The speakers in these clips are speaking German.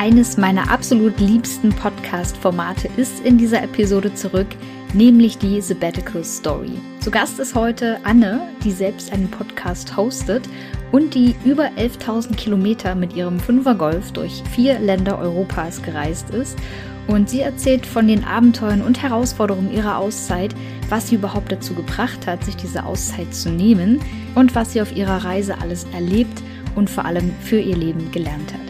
Eines meiner absolut liebsten Podcast-Formate ist in dieser Episode zurück, nämlich die Sabbatical Story. Zu Gast ist heute Anne, die selbst einen Podcast hostet und die über 11.000 Kilometer mit ihrem Fünfer Golf durch vier Länder Europas gereist ist. Und sie erzählt von den Abenteuern und Herausforderungen ihrer Auszeit, was sie überhaupt dazu gebracht hat, sich diese Auszeit zu nehmen und was sie auf ihrer Reise alles erlebt und vor allem für ihr Leben gelernt hat.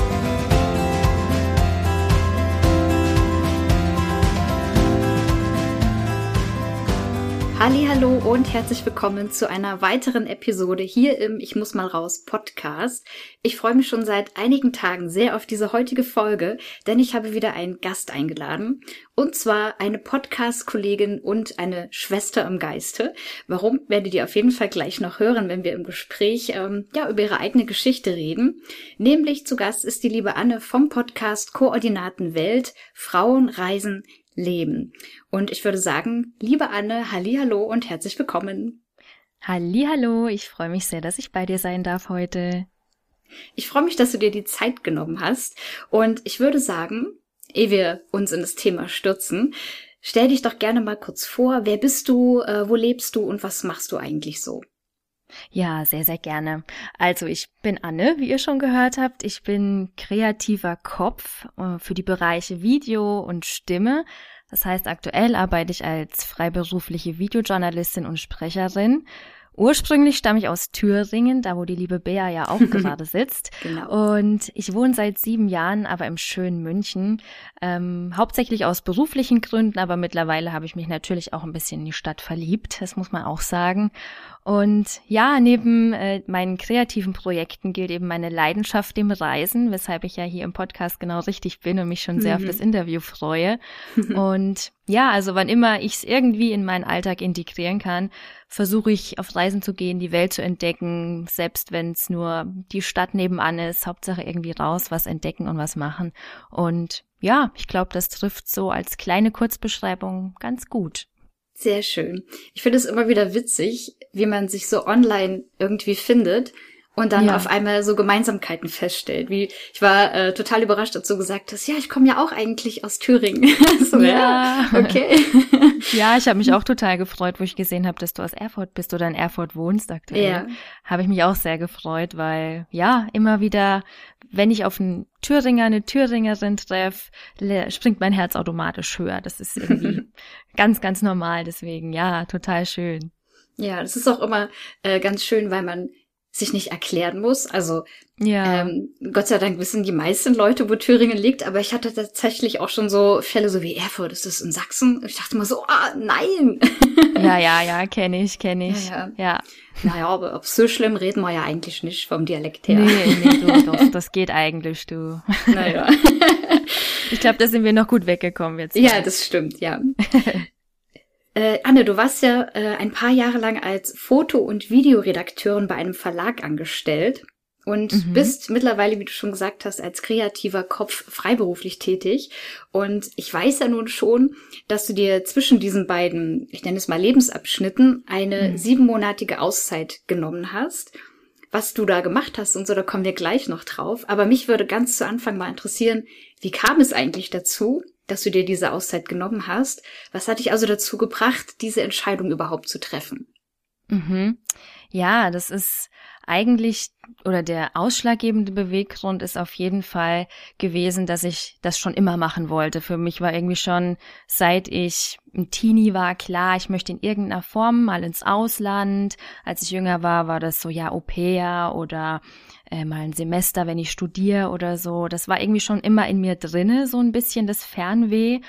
Hallo und herzlich willkommen zu einer weiteren Episode hier im Ich muss mal raus Podcast. Ich freue mich schon seit einigen Tagen sehr auf diese heutige Folge, denn ich habe wieder einen Gast eingeladen und zwar eine Podcast-Kollegin und eine Schwester im Geiste. Warum werdet ihr auf jeden Fall gleich noch hören, wenn wir im Gespräch ähm, ja über ihre eigene Geschichte reden. Nämlich zu Gast ist die liebe Anne vom Podcast Koordinaten Welt Frauen reisen leben. Und ich würde sagen, liebe Anne, hallo und herzlich willkommen. Hallo, ich freue mich sehr, dass ich bei dir sein darf heute. Ich freue mich, dass du dir die Zeit genommen hast und ich würde sagen, ehe wir uns in das Thema stürzen, stell dich doch gerne mal kurz vor, wer bist du, äh, wo lebst du und was machst du eigentlich so? Ja, sehr, sehr gerne. Also ich bin Anne, wie ihr schon gehört habt. Ich bin kreativer Kopf äh, für die Bereiche Video und Stimme. Das heißt, aktuell arbeite ich als freiberufliche Videojournalistin und Sprecherin Ursprünglich stamme ich aus Thüringen, da wo die liebe Bea ja auch gerade sitzt. Genau. Und ich wohne seit sieben Jahren aber im schönen München. Ähm, hauptsächlich aus beruflichen Gründen, aber mittlerweile habe ich mich natürlich auch ein bisschen in die Stadt verliebt, das muss man auch sagen. Und ja, neben äh, meinen kreativen Projekten gilt eben meine Leidenschaft dem Reisen, weshalb ich ja hier im Podcast genau richtig bin und mich schon sehr mhm. auf das Interview freue. und ja, also wann immer ich es irgendwie in meinen Alltag integrieren kann, versuche ich auf Reisen zu gehen, die Welt zu entdecken, selbst wenn es nur die Stadt nebenan ist, Hauptsache irgendwie raus, was entdecken und was machen. Und ja, ich glaube, das trifft so als kleine Kurzbeschreibung ganz gut. Sehr schön. Ich finde es immer wieder witzig, wie man sich so online irgendwie findet und dann ja. auf einmal so Gemeinsamkeiten feststellt. Wie ich war äh, total überrascht, dazu gesagt hast, ja, ich komme ja auch eigentlich aus Thüringen. so, ja. ja, okay. ja, ich habe mich auch total gefreut, wo ich gesehen habe, dass du aus Erfurt bist oder in Erfurt wohnst aktuell. Ja. Habe ich mich auch sehr gefreut, weil ja, immer wieder, wenn ich auf einen Thüringer, eine Thüringerin treffe, springt mein Herz automatisch höher. Das ist irgendwie ganz, ganz normal. Deswegen, ja, total schön. Ja, das ist auch immer äh, ganz schön, weil man sich nicht erklären muss. Also ja. ähm, Gott sei Dank wissen die meisten Leute, wo Thüringen liegt, aber ich hatte tatsächlich auch schon so Fälle so wie Erfurt, ist das in Sachsen? Ich dachte mal so, ah, nein. Ja, ja, ja, kenne ich, kenne ich. Ja, ja. ja. Naja, aber ob so schlimm reden wir ja eigentlich nicht vom Dialekt her. Nee, nee, du, doch, das geht eigentlich, du. Naja. Ich glaube, da sind wir noch gut weggekommen jetzt. Ja, das stimmt, ja. Äh, Anne, du warst ja äh, ein paar Jahre lang als Foto- und Videoredakteurin bei einem Verlag angestellt und mhm. bist mittlerweile, wie du schon gesagt hast, als kreativer Kopf freiberuflich tätig. Und ich weiß ja nun schon, dass du dir zwischen diesen beiden, ich nenne es mal Lebensabschnitten, eine mhm. siebenmonatige Auszeit genommen hast. Was du da gemacht hast und so, da kommen wir gleich noch drauf. Aber mich würde ganz zu Anfang mal interessieren, wie kam es eigentlich dazu, dass du dir diese Auszeit genommen hast. Was hat dich also dazu gebracht, diese Entscheidung überhaupt zu treffen? Mhm. Ja, das ist eigentlich oder der ausschlaggebende Beweggrund ist auf jeden Fall gewesen, dass ich das schon immer machen wollte. Für mich war irgendwie schon, seit ich ein Teenie war, klar, ich möchte in irgendeiner Form mal ins Ausland. Als ich jünger war, war das so, ja, Au oder äh, mal ein Semester, wenn ich studiere oder so. Das war irgendwie schon immer in mir drinne, so ein bisschen das Fernweh.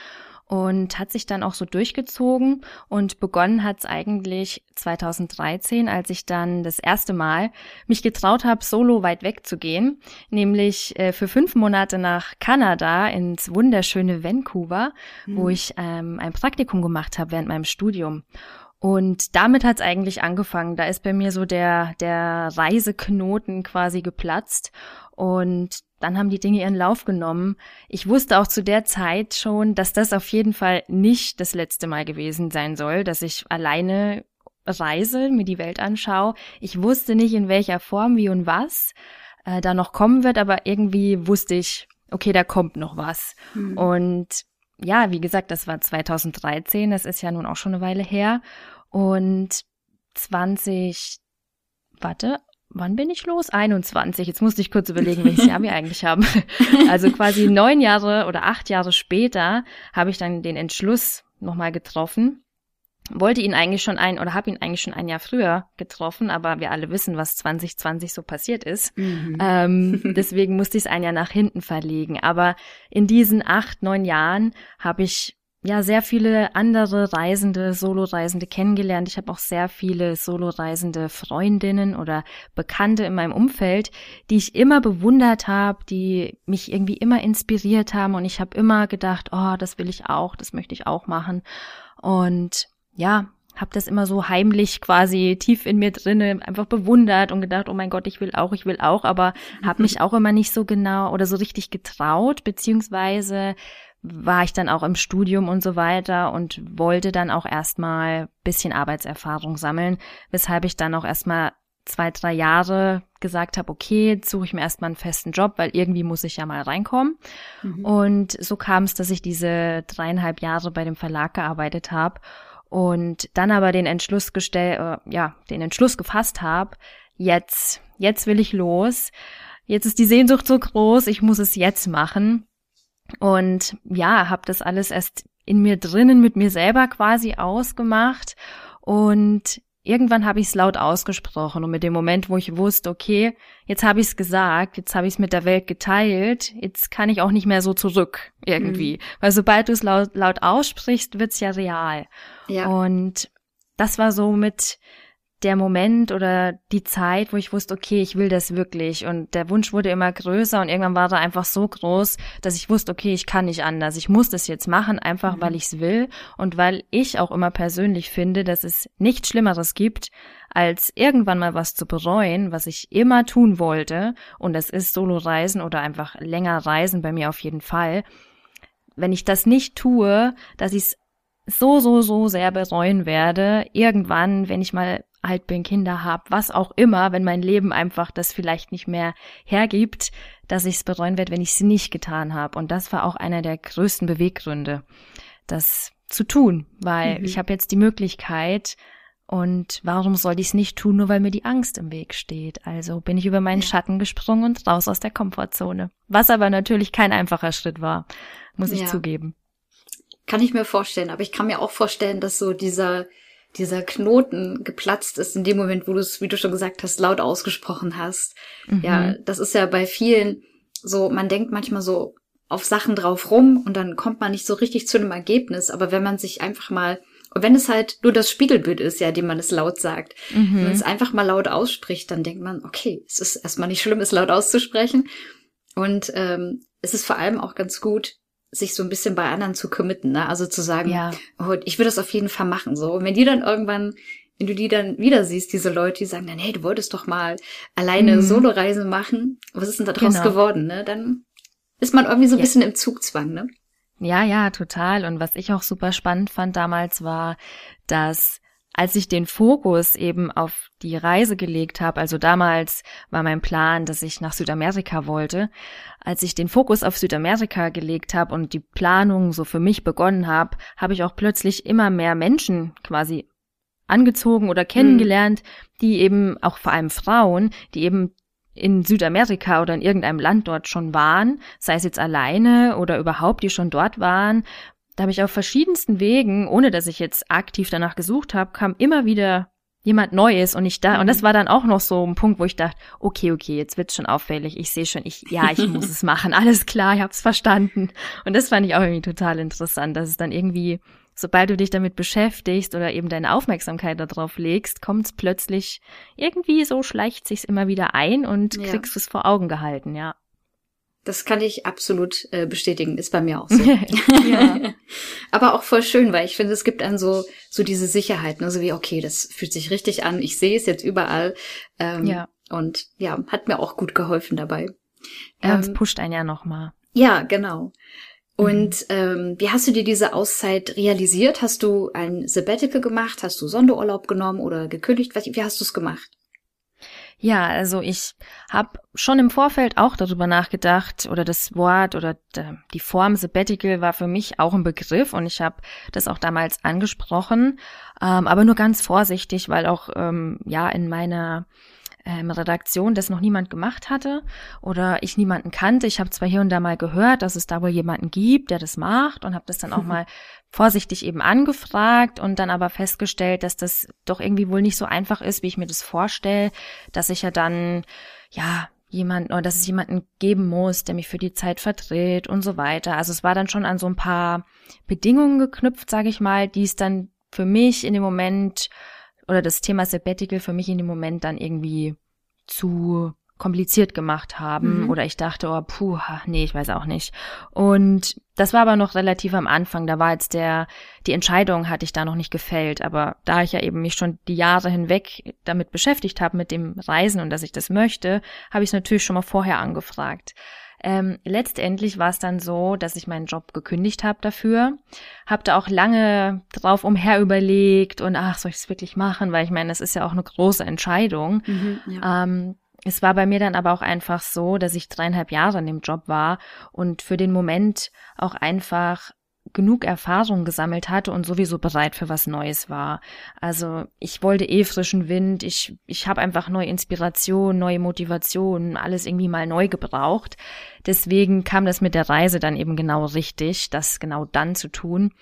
und hat sich dann auch so durchgezogen und begonnen hat es eigentlich 2013, als ich dann das erste Mal mich getraut habe, solo weit weg zu gehen, nämlich äh, für fünf Monate nach Kanada ins wunderschöne Vancouver, mhm. wo ich ähm, ein Praktikum gemacht habe während meinem Studium. Und damit hat es eigentlich angefangen. Da ist bei mir so der, der Reiseknoten quasi geplatzt. Und dann haben die Dinge ihren Lauf genommen. Ich wusste auch zu der Zeit schon, dass das auf jeden Fall nicht das letzte Mal gewesen sein soll, dass ich alleine reise, mir die Welt anschaue. Ich wusste nicht, in welcher Form, wie und was äh, da noch kommen wird, aber irgendwie wusste ich, okay, da kommt noch was. Mhm. Und ja, wie gesagt, das war 2013, das ist ja nun auch schon eine Weile her. Und 20, warte, wann bin ich los? 21. Jetzt musste ich kurz überlegen, welches Jahr wir eigentlich haben. Also quasi neun Jahre oder acht Jahre später habe ich dann den Entschluss nochmal getroffen. Wollte ihn eigentlich schon ein oder habe ihn eigentlich schon ein Jahr früher getroffen, aber wir alle wissen, was 2020 so passiert ist. Mhm. Ähm, deswegen musste ich es ein Jahr nach hinten verlegen. Aber in diesen acht, neun Jahren habe ich ja sehr viele andere Reisende, Soloreisende kennengelernt. Ich habe auch sehr viele Soloreisende Freundinnen oder Bekannte in meinem Umfeld, die ich immer bewundert habe, die mich irgendwie immer inspiriert haben und ich habe immer gedacht, oh, das will ich auch, das möchte ich auch machen. Und ja, habe das immer so heimlich quasi tief in mir drinne einfach bewundert und gedacht, oh mein Gott, ich will auch, ich will auch, aber habe mich auch immer nicht so genau oder so richtig getraut, beziehungsweise war ich dann auch im Studium und so weiter und wollte dann auch erstmal bisschen Arbeitserfahrung sammeln, weshalb ich dann auch erstmal zwei, drei Jahre gesagt habe, okay, suche ich mir erstmal einen festen Job, weil irgendwie muss ich ja mal reinkommen. Mhm. Und so kam es, dass ich diese dreieinhalb Jahre bei dem Verlag gearbeitet habe und dann aber den Entschluss gestellt, äh, ja, den Entschluss gefasst habe, jetzt, jetzt will ich los. Jetzt ist die Sehnsucht so groß, ich muss es jetzt machen. Und ja, habe das alles erst in mir drinnen mit mir selber quasi ausgemacht und irgendwann habe ich es laut ausgesprochen und mit dem Moment, wo ich wusste, okay, jetzt habe ich es gesagt, jetzt habe ich es mit der Welt geteilt, jetzt kann ich auch nicht mehr so zurück irgendwie, mhm. weil sobald du es laut, laut aussprichst, wird's ja real. Ja. Und das war so mit der Moment oder die Zeit, wo ich wusste, okay, ich will das wirklich. Und der Wunsch wurde immer größer und irgendwann war er einfach so groß, dass ich wusste, okay, ich kann nicht anders. Ich muss das jetzt machen, einfach mhm. weil ich es will und weil ich auch immer persönlich finde, dass es nichts Schlimmeres gibt, als irgendwann mal was zu bereuen, was ich immer tun wollte. Und das ist Solo-Reisen oder einfach länger reisen bei mir auf jeden Fall. Wenn ich das nicht tue, dass ich es so, so, so sehr bereuen werde, irgendwann, wenn ich mal alt bin, Kinder habe, was auch immer, wenn mein Leben einfach das vielleicht nicht mehr hergibt, dass ich es bereuen werde, wenn ich es nicht getan habe. Und das war auch einer der größten Beweggründe, das zu tun, weil mhm. ich habe jetzt die Möglichkeit, und warum soll ich es nicht tun, nur weil mir die Angst im Weg steht? Also bin ich über meinen ja. Schatten gesprungen und raus aus der Komfortzone. Was aber natürlich kein einfacher Schritt war, muss ich zugeben. Kann ich mir vorstellen, aber ich kann mir auch vorstellen, dass so dieser dieser Knoten geplatzt ist in dem Moment, wo du es, wie du schon gesagt hast, laut ausgesprochen hast. Mhm. Ja, das ist ja bei vielen so, man denkt manchmal so auf Sachen drauf rum und dann kommt man nicht so richtig zu einem Ergebnis. Aber wenn man sich einfach mal, und wenn es halt nur das Spiegelbild ist, ja, dem man es laut sagt, mhm. wenn man es einfach mal laut ausspricht, dann denkt man, okay, es ist erstmal nicht schlimm, es laut auszusprechen. Und ähm, es ist vor allem auch ganz gut, sich so ein bisschen bei anderen zu committen, ne? Also zu sagen, ja. oh, ich will das auf jeden Fall machen. So, und wenn die dann irgendwann, wenn du die dann wieder siehst, diese Leute, die sagen dann, hey, du wolltest doch mal alleine mhm. Soloreise machen, was ist denn da draus genau. geworden, ne? Dann ist man irgendwie so ein ja. bisschen im Zugzwang, ne? Ja, ja, total. Und was ich auch super spannend fand damals war, dass als ich den Fokus eben auf die Reise gelegt habe, also damals war mein Plan, dass ich nach Südamerika wollte, als ich den Fokus auf Südamerika gelegt habe und die Planung so für mich begonnen habe, habe ich auch plötzlich immer mehr Menschen quasi angezogen oder kennengelernt, mhm. die eben auch vor allem Frauen, die eben in Südamerika oder in irgendeinem Land dort schon waren, sei es jetzt alleine oder überhaupt, die schon dort waren da habe ich auf verschiedensten Wegen, ohne dass ich jetzt aktiv danach gesucht habe, kam immer wieder jemand Neues und ich da, Mhm. und das war dann auch noch so ein Punkt, wo ich dachte, okay, okay, jetzt wird's schon auffällig. Ich sehe schon, ich, ja, ich muss es machen. Alles klar, ich hab's verstanden. Und das fand ich auch irgendwie total interessant, dass es dann irgendwie, sobald du dich damit beschäftigst oder eben deine Aufmerksamkeit darauf legst, kommt's plötzlich irgendwie so schleicht sich's immer wieder ein und Ja. kriegst es vor Augen gehalten, ja. Das kann ich absolut äh, bestätigen, ist bei mir auch so. ja. Aber auch voll schön, weil ich finde, es gibt dann so, so diese Sicherheit, ne? so wie, okay, das fühlt sich richtig an, ich sehe es jetzt überall. Ähm, Ja. Und ja, hat mir auch gut geholfen dabei. Ja, Ähm, pusht einen ja nochmal. Ja, genau. Mhm. Und ähm, wie hast du dir diese Auszeit realisiert? Hast du ein Sabbatical gemacht? Hast du Sonderurlaub genommen oder gekündigt? Wie hast du es gemacht? Ja, also ich habe schon im Vorfeld auch darüber nachgedacht oder das Wort oder die Form Sabbatical war für mich auch ein Begriff und ich habe das auch damals angesprochen, ähm, aber nur ganz vorsichtig, weil auch ähm, ja in meiner ähm, Redaktion das noch niemand gemacht hatte oder ich niemanden kannte. Ich habe zwar hier und da mal gehört, dass es da wohl jemanden gibt, der das macht und habe das dann auch mal vorsichtig eben angefragt und dann aber festgestellt, dass das doch irgendwie wohl nicht so einfach ist, wie ich mir das vorstelle, dass ich ja dann ja jemanden oder dass es jemanden geben muss, der mich für die Zeit vertritt und so weiter. Also es war dann schon an so ein paar Bedingungen geknüpft, sage ich mal, die es dann für mich in dem Moment oder das Thema Sabbatical für mich in dem Moment dann irgendwie zu kompliziert gemacht haben Mhm. oder ich dachte, oh puh, nee, ich weiß auch nicht. Und das war aber noch relativ am Anfang, da war jetzt der die Entscheidung hatte ich da noch nicht gefällt, aber da ich ja eben mich schon die Jahre hinweg damit beschäftigt habe mit dem Reisen und dass ich das möchte, habe ich es natürlich schon mal vorher angefragt. Ähm, letztendlich war es dann so, dass ich meinen Job gekündigt habe dafür, habe da auch lange drauf umher überlegt und ach, soll ich es wirklich machen, weil ich meine, es ist ja auch eine große Entscheidung. ja. Ähm, es war bei mir dann aber auch einfach so, dass ich dreieinhalb Jahre in dem Job war und für den Moment auch einfach genug Erfahrung gesammelt hatte und sowieso bereit für was Neues war. Also ich wollte eh frischen Wind, ich, ich habe einfach neue Inspiration, neue Motivation, alles irgendwie mal neu gebraucht. Deswegen kam das mit der Reise dann eben genau richtig, das genau dann zu tun.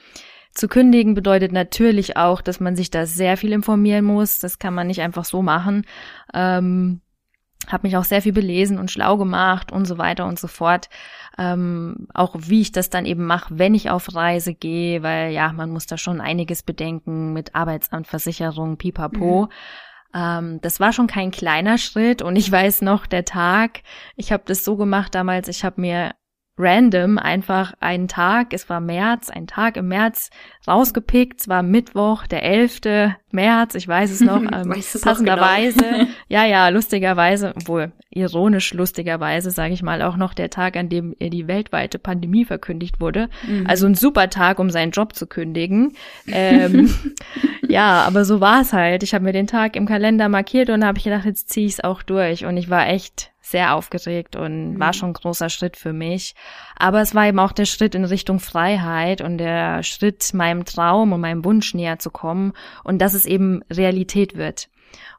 Zu kündigen bedeutet natürlich auch, dass man sich da sehr viel informieren muss. Das kann man nicht einfach so machen. Ähm, habe mich auch sehr viel belesen und schlau gemacht und so weiter und so fort. Ähm, auch wie ich das dann eben mache, wenn ich auf Reise gehe, weil ja, man muss da schon einiges bedenken mit Arbeitsamt, Versicherung, pipapo. Ähm, das war schon kein kleiner Schritt und ich weiß noch, der Tag, ich habe das so gemacht damals, ich habe mir random einfach einen Tag, es war März, ein Tag im März rausgepickt, es war Mittwoch, der 11. März, ich weiß es noch, ähm, Weiß passenderweise, ja, ja, lustigerweise, obwohl ironisch lustigerweise, sage ich mal, auch noch der Tag, an dem die weltweite Pandemie verkündigt wurde. Mhm. Also ein super Tag, um seinen Job zu kündigen. Ähm, ja, aber so war es halt. Ich habe mir den Tag im Kalender markiert und habe ich gedacht, jetzt ziehe ich es auch durch. Und ich war echt sehr aufgeregt und war schon ein großer Schritt für mich. Aber es war eben auch der Schritt in Richtung Freiheit und der Schritt, meinem Traum und meinem Wunsch näher zu kommen und dass es eben Realität wird.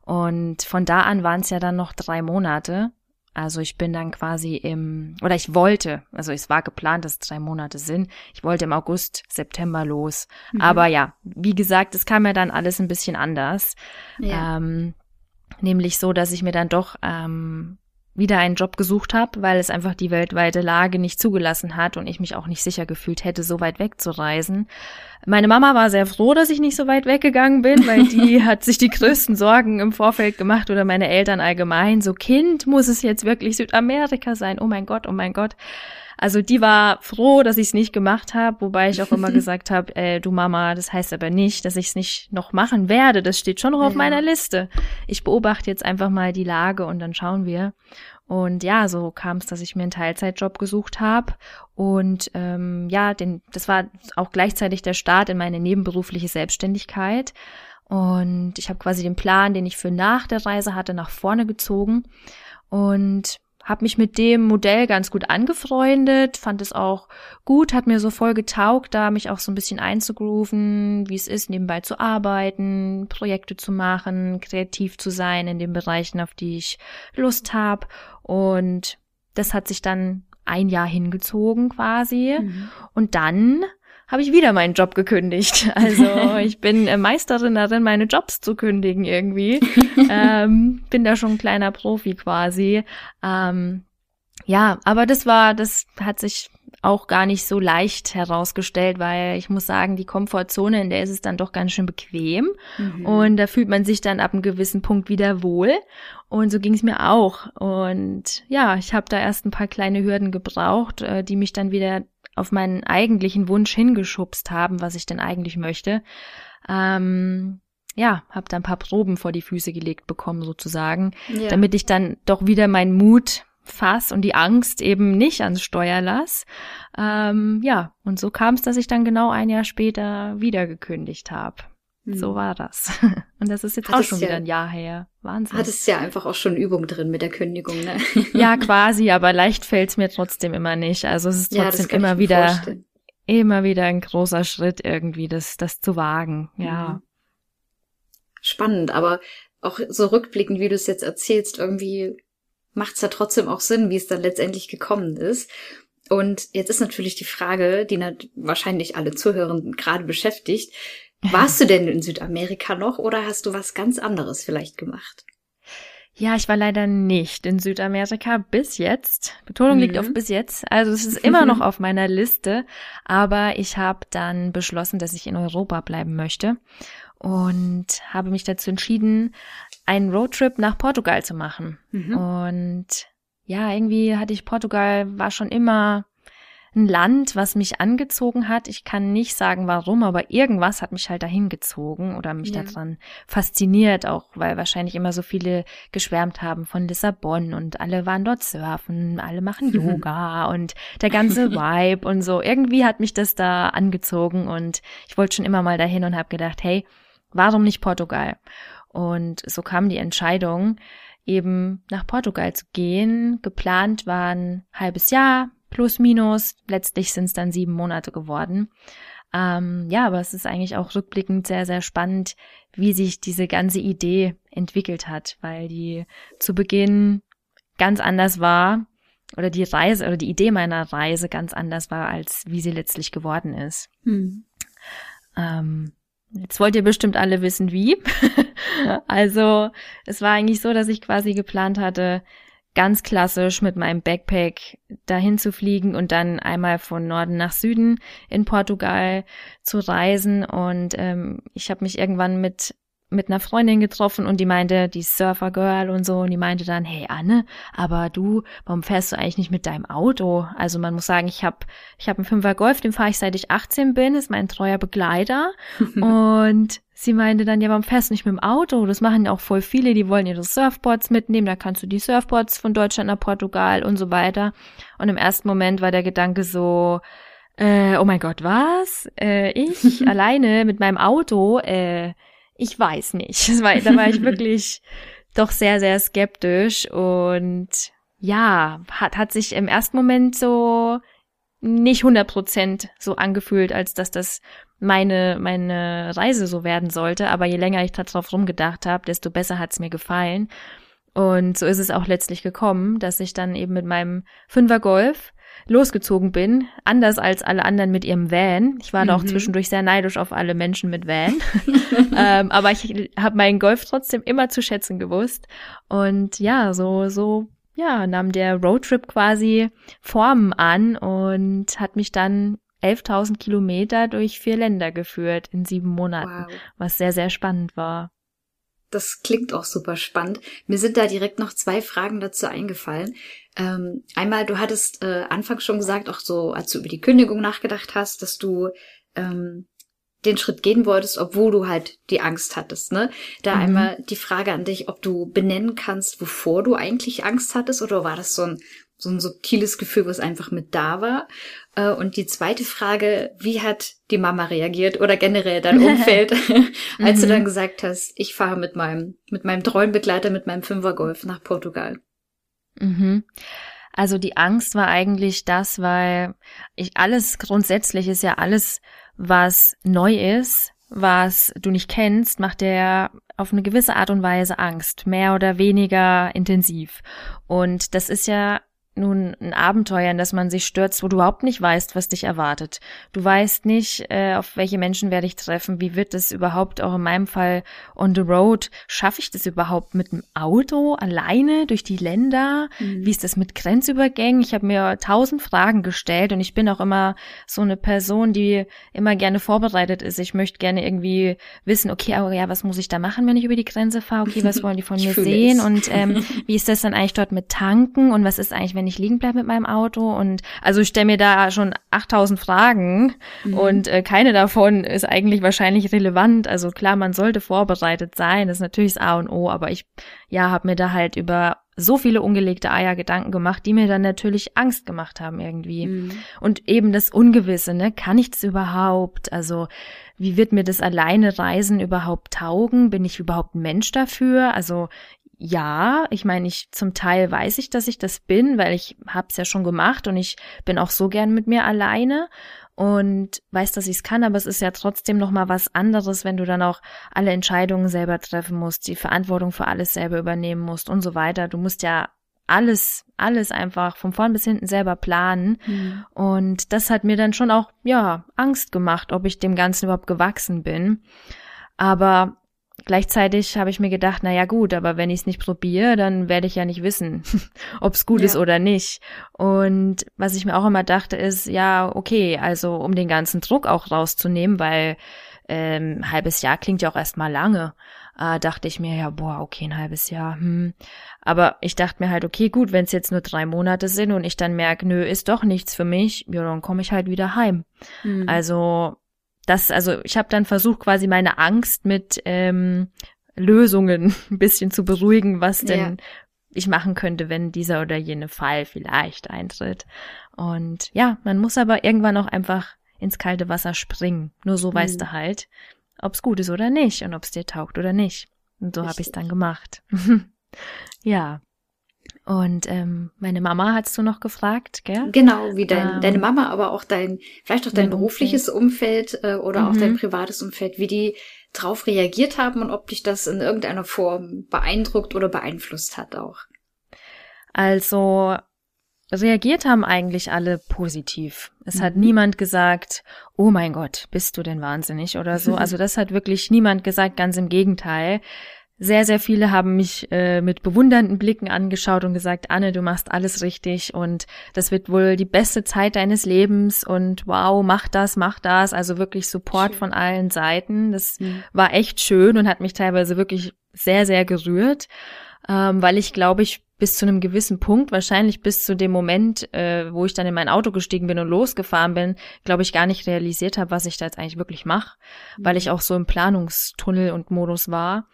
Und von da an waren es ja dann noch drei Monate. Also ich bin dann quasi im, oder ich wollte, also es war geplant, dass es drei Monate sind. Ich wollte im August, September los. Mhm. Aber ja, wie gesagt, es kam ja dann alles ein bisschen anders. ja. Ähm, nämlich so, dass ich mir dann doch ähm, wieder einen Job gesucht habe, weil es einfach die weltweite Lage nicht zugelassen hat und ich mich auch nicht sicher gefühlt hätte, so weit wegzureisen. Meine Mama war sehr froh, dass ich nicht so weit weggegangen bin, weil die hat sich die größten Sorgen im Vorfeld gemacht oder meine Eltern allgemein. So Kind, muss es jetzt wirklich Südamerika sein? Oh mein Gott, oh mein Gott. Also die war froh, dass ich es nicht gemacht habe, wobei ich auch immer gesagt habe, äh, du Mama, das heißt aber nicht, dass ich es nicht noch machen werde. Das steht schon noch auf Ja. meiner Liste. Ich beobachte jetzt einfach mal die Lage und dann schauen wir. Und ja, so kam es, dass ich mir einen Teilzeitjob gesucht habe. Und ähm, ja, den, das war auch gleichzeitig der Start in meine nebenberufliche Selbstständigkeit. Und ich habe quasi den Plan, den ich für nach der Reise hatte, nach vorne gezogen. Und habe mich mit dem Modell ganz gut angefreundet, fand es auch gut, hat mir so voll getaugt, da mich auch so ein bisschen einzugrooven, wie es ist, nebenbei zu arbeiten, Projekte zu machen, kreativ zu sein in den Bereichen, auf die ich Lust habe. Und das hat sich dann ein Jahr hingezogen quasi. Mhm. Und dann habe ich wieder meinen Job gekündigt. Also ich bin äh, Meisterin darin, meine Jobs zu kündigen irgendwie. ähm, bin da schon ein kleiner Profi quasi. Ähm, ja, aber das war, das hat sich auch gar nicht so leicht herausgestellt, weil ich muss sagen, die Komfortzone, in der ist es dann doch ganz schön bequem mhm. und da fühlt man sich dann ab einem gewissen Punkt wieder wohl und so ging es mir auch und ja, ich habe da erst ein paar kleine Hürden gebraucht, äh, die mich dann wieder auf meinen eigentlichen Wunsch hingeschubst haben, was ich denn eigentlich möchte. Ähm, ja, habe da ein paar Proben vor die Füße gelegt bekommen sozusagen, ja. damit ich dann doch wieder meinen Mut fass und die Angst eben nicht ans Steuer lass. Ähm, ja, und so kam es, dass ich dann genau ein Jahr später wieder gekündigt habe. Mhm. So war das. Und das ist jetzt auch schon ja, wieder ein Jahr her. Wahnsinn. Hattest ja einfach auch schon Übung drin mit der Kündigung, ne? Ja, quasi, aber leicht fällt's mir trotzdem immer nicht. Also es ist trotzdem ja, immer wieder, vorstellen. immer wieder ein großer Schritt irgendwie, das, das zu wagen. Ja. Mhm. Spannend, aber auch so rückblickend, wie du es jetzt erzählst, irgendwie macht es ja trotzdem auch Sinn, wie es dann letztendlich gekommen ist. Und jetzt ist natürlich die Frage, die wahrscheinlich alle Zuhörenden gerade beschäftigt. Warst du denn in Südamerika noch oder hast du was ganz anderes vielleicht gemacht? Ja, ich war leider nicht in Südamerika bis jetzt. Betonung mhm. liegt auf bis jetzt. Also es ist immer noch auf meiner Liste, aber ich habe dann beschlossen, dass ich in Europa bleiben möchte und habe mich dazu entschieden, einen Roadtrip nach Portugal zu machen. Mhm. Und ja, irgendwie hatte ich Portugal, war schon immer ein Land, was mich angezogen hat. Ich kann nicht sagen, warum, aber irgendwas hat mich halt dahin gezogen oder mich ja. daran fasziniert, auch weil wahrscheinlich immer so viele geschwärmt haben von Lissabon und alle waren dort surfen, alle machen Yoga und der ganze Vibe und so. Irgendwie hat mich das da angezogen und ich wollte schon immer mal dahin und habe gedacht, hey, warum nicht Portugal? Und so kam die Entscheidung, eben nach Portugal zu gehen. Geplant war ein halbes Jahr, plus minus. Letztlich sind es dann sieben Monate geworden. Ähm, ja, aber es ist eigentlich auch rückblickend sehr, sehr spannend, wie sich diese ganze Idee entwickelt hat, weil die zu Beginn ganz anders war oder die Reise oder die Idee meiner Reise ganz anders war, als wie sie letztlich geworden ist. Hm. Ähm, Jetzt wollt ihr bestimmt alle wissen, wie. also es war eigentlich so, dass ich quasi geplant hatte, ganz klassisch mit meinem Backpack dahin zu fliegen und dann einmal von Norden nach Süden in Portugal zu reisen. Und ähm, ich habe mich irgendwann mit mit einer Freundin getroffen und die meinte, die Surfer Girl und so, und die meinte dann, hey Anne, aber du, warum fährst du eigentlich nicht mit deinem Auto? Also man muss sagen, ich habe ich hab einen Fünfer Golf, den fahre ich seit ich 18 bin, ist mein treuer Begleiter. und sie meinte dann, ja, warum fährst du nicht mit dem Auto? Das machen ja auch voll viele, die wollen ihre Surfboards mitnehmen, da kannst du die Surfboards von Deutschland nach Portugal und so weiter. Und im ersten Moment war der Gedanke so, äh, oh mein Gott, was? Äh, ich alleine mit meinem Auto, äh, ich weiß nicht. Das war, da war ich wirklich doch sehr, sehr skeptisch und ja, hat, hat sich im ersten Moment so nicht 100 Prozent so angefühlt, als dass das meine, meine Reise so werden sollte. Aber je länger ich darauf rumgedacht habe, desto besser hat's mir gefallen. Und so ist es auch letztlich gekommen, dass ich dann eben mit meinem Fünfer Golf losgezogen bin, anders als alle anderen mit ihrem Van. Ich war mhm. da auch mhm. zwischendurch sehr neidisch auf alle Menschen mit Van. ähm, aber ich habe meinen Golf trotzdem immer zu schätzen gewusst. Und ja, so, so, ja, nahm der Roadtrip quasi Formen an und hat mich dann 11.000 Kilometer durch vier Länder geführt in sieben Monaten, wow. was sehr, sehr spannend war. Das klingt auch super spannend. Mir sind da direkt noch zwei Fragen dazu eingefallen. Ähm, einmal, du hattest äh, anfangs schon gesagt, auch so, als du über die Kündigung nachgedacht hast, dass du ähm, den Schritt gehen wolltest, obwohl du halt die Angst hattest, ne? Da mhm. einmal die Frage an dich, ob du benennen kannst, wovor du eigentlich Angst hattest, oder war das so ein, so ein subtiles Gefühl, was einfach mit da war? Äh, und die zweite Frage, wie hat die Mama reagiert oder generell dein Umfeld, als mhm. du dann gesagt hast, ich fahre mit meinem, mit meinem treuen Begleiter, mit meinem Fünfergolf nach Portugal? Mhm. Also die Angst war eigentlich das, weil ich alles grundsätzlich ist ja alles, was neu ist, was du nicht kennst, macht dir auf eine gewisse Art und Weise Angst, mehr oder weniger intensiv. Und das ist ja nun ein Abenteuer, in das man sich stürzt, wo du überhaupt nicht weißt, was dich erwartet. Du weißt nicht, äh, auf welche Menschen werde ich treffen, wie wird es überhaupt auch in meinem Fall on the road, schaffe ich das überhaupt mit dem Auto alleine durch die Länder? Mhm. Wie ist das mit Grenzübergängen? Ich habe mir tausend Fragen gestellt und ich bin auch immer so eine Person, die immer gerne vorbereitet ist. Ich möchte gerne irgendwie wissen, okay, aber ja, was muss ich da machen, wenn ich über die Grenze fahre? Okay, was wollen die von mir sehen? Es. Und ähm, wie ist das dann eigentlich dort mit Tanken und was ist eigentlich, wenn ich liegen bleibe mit meinem Auto und also ich stelle mir da schon 8000 Fragen mhm. und äh, keine davon ist eigentlich wahrscheinlich relevant. Also klar, man sollte vorbereitet sein, das ist natürlich das A und O, aber ich ja, habe mir da halt über so viele ungelegte Eier Gedanken gemacht, die mir dann natürlich Angst gemacht haben irgendwie. Mhm. Und eben das Ungewisse, ne? Kann ich das überhaupt? Also, wie wird mir das alleine Reisen überhaupt taugen? Bin ich überhaupt ein Mensch dafür? Also, ja, ich meine, ich zum Teil weiß ich, dass ich das bin, weil ich hab's ja schon gemacht und ich bin auch so gern mit mir alleine und weiß, dass ich es kann, aber es ist ja trotzdem noch mal was anderes, wenn du dann auch alle Entscheidungen selber treffen musst, die Verantwortung für alles selber übernehmen musst und so weiter. Du musst ja alles, alles einfach von vorn bis hinten selber planen. Mhm. Und das hat mir dann schon auch, ja, Angst gemacht, ob ich dem Ganzen überhaupt gewachsen bin. Aber Gleichzeitig habe ich mir gedacht, na ja gut, aber wenn ich es nicht probiere, dann werde ich ja nicht wissen, ob es gut ja. ist oder nicht. Und was ich mir auch immer dachte, ist, ja, okay, also um den ganzen Druck auch rauszunehmen, weil ähm, halbes Jahr klingt ja auch erstmal lange, äh, dachte ich mir, ja, boah, okay, ein halbes Jahr. Hm. Aber ich dachte mir halt, okay, gut, wenn es jetzt nur drei Monate sind und ich dann merke, nö, ist doch nichts für mich, ja, dann komme ich halt wieder heim. Mhm. Also das, also ich habe dann versucht, quasi meine Angst mit ähm, Lösungen ein bisschen zu beruhigen, was denn ja. ich machen könnte, wenn dieser oder jene Fall vielleicht eintritt. Und ja, man muss aber irgendwann auch einfach ins kalte Wasser springen. Nur so mhm. weißt du halt, ob's gut ist oder nicht und ob's dir taugt oder nicht. Und so habe ich's dann gemacht. ja. Und ähm, meine Mama hast du noch gefragt, gell? Genau, wie dein, ähm, deine Mama, aber auch dein, vielleicht auch dein berufliches Umfeld, äh, oder mhm. auch dein privates Umfeld, wie die drauf reagiert haben und ob dich das in irgendeiner Form beeindruckt oder beeinflusst hat auch. Also reagiert haben eigentlich alle positiv. Es mhm. hat niemand gesagt, oh mein Gott, bist du denn wahnsinnig oder so. Also das hat wirklich niemand gesagt, ganz im Gegenteil. Sehr, sehr viele haben mich äh, mit bewundernden Blicken angeschaut und gesagt, Anne, du machst alles richtig und das wird wohl die beste Zeit deines Lebens und wow, mach das, mach das. Also wirklich Support schön. von allen Seiten. Das mhm. war echt schön und hat mich teilweise wirklich sehr, sehr gerührt, ähm, weil ich glaube, ich bis zu einem gewissen Punkt, wahrscheinlich bis zu dem Moment, äh, wo ich dann in mein Auto gestiegen bin und losgefahren bin, glaube ich, gar nicht realisiert habe, was ich da jetzt eigentlich wirklich mache, mhm. weil ich auch so im Planungstunnel und Modus war.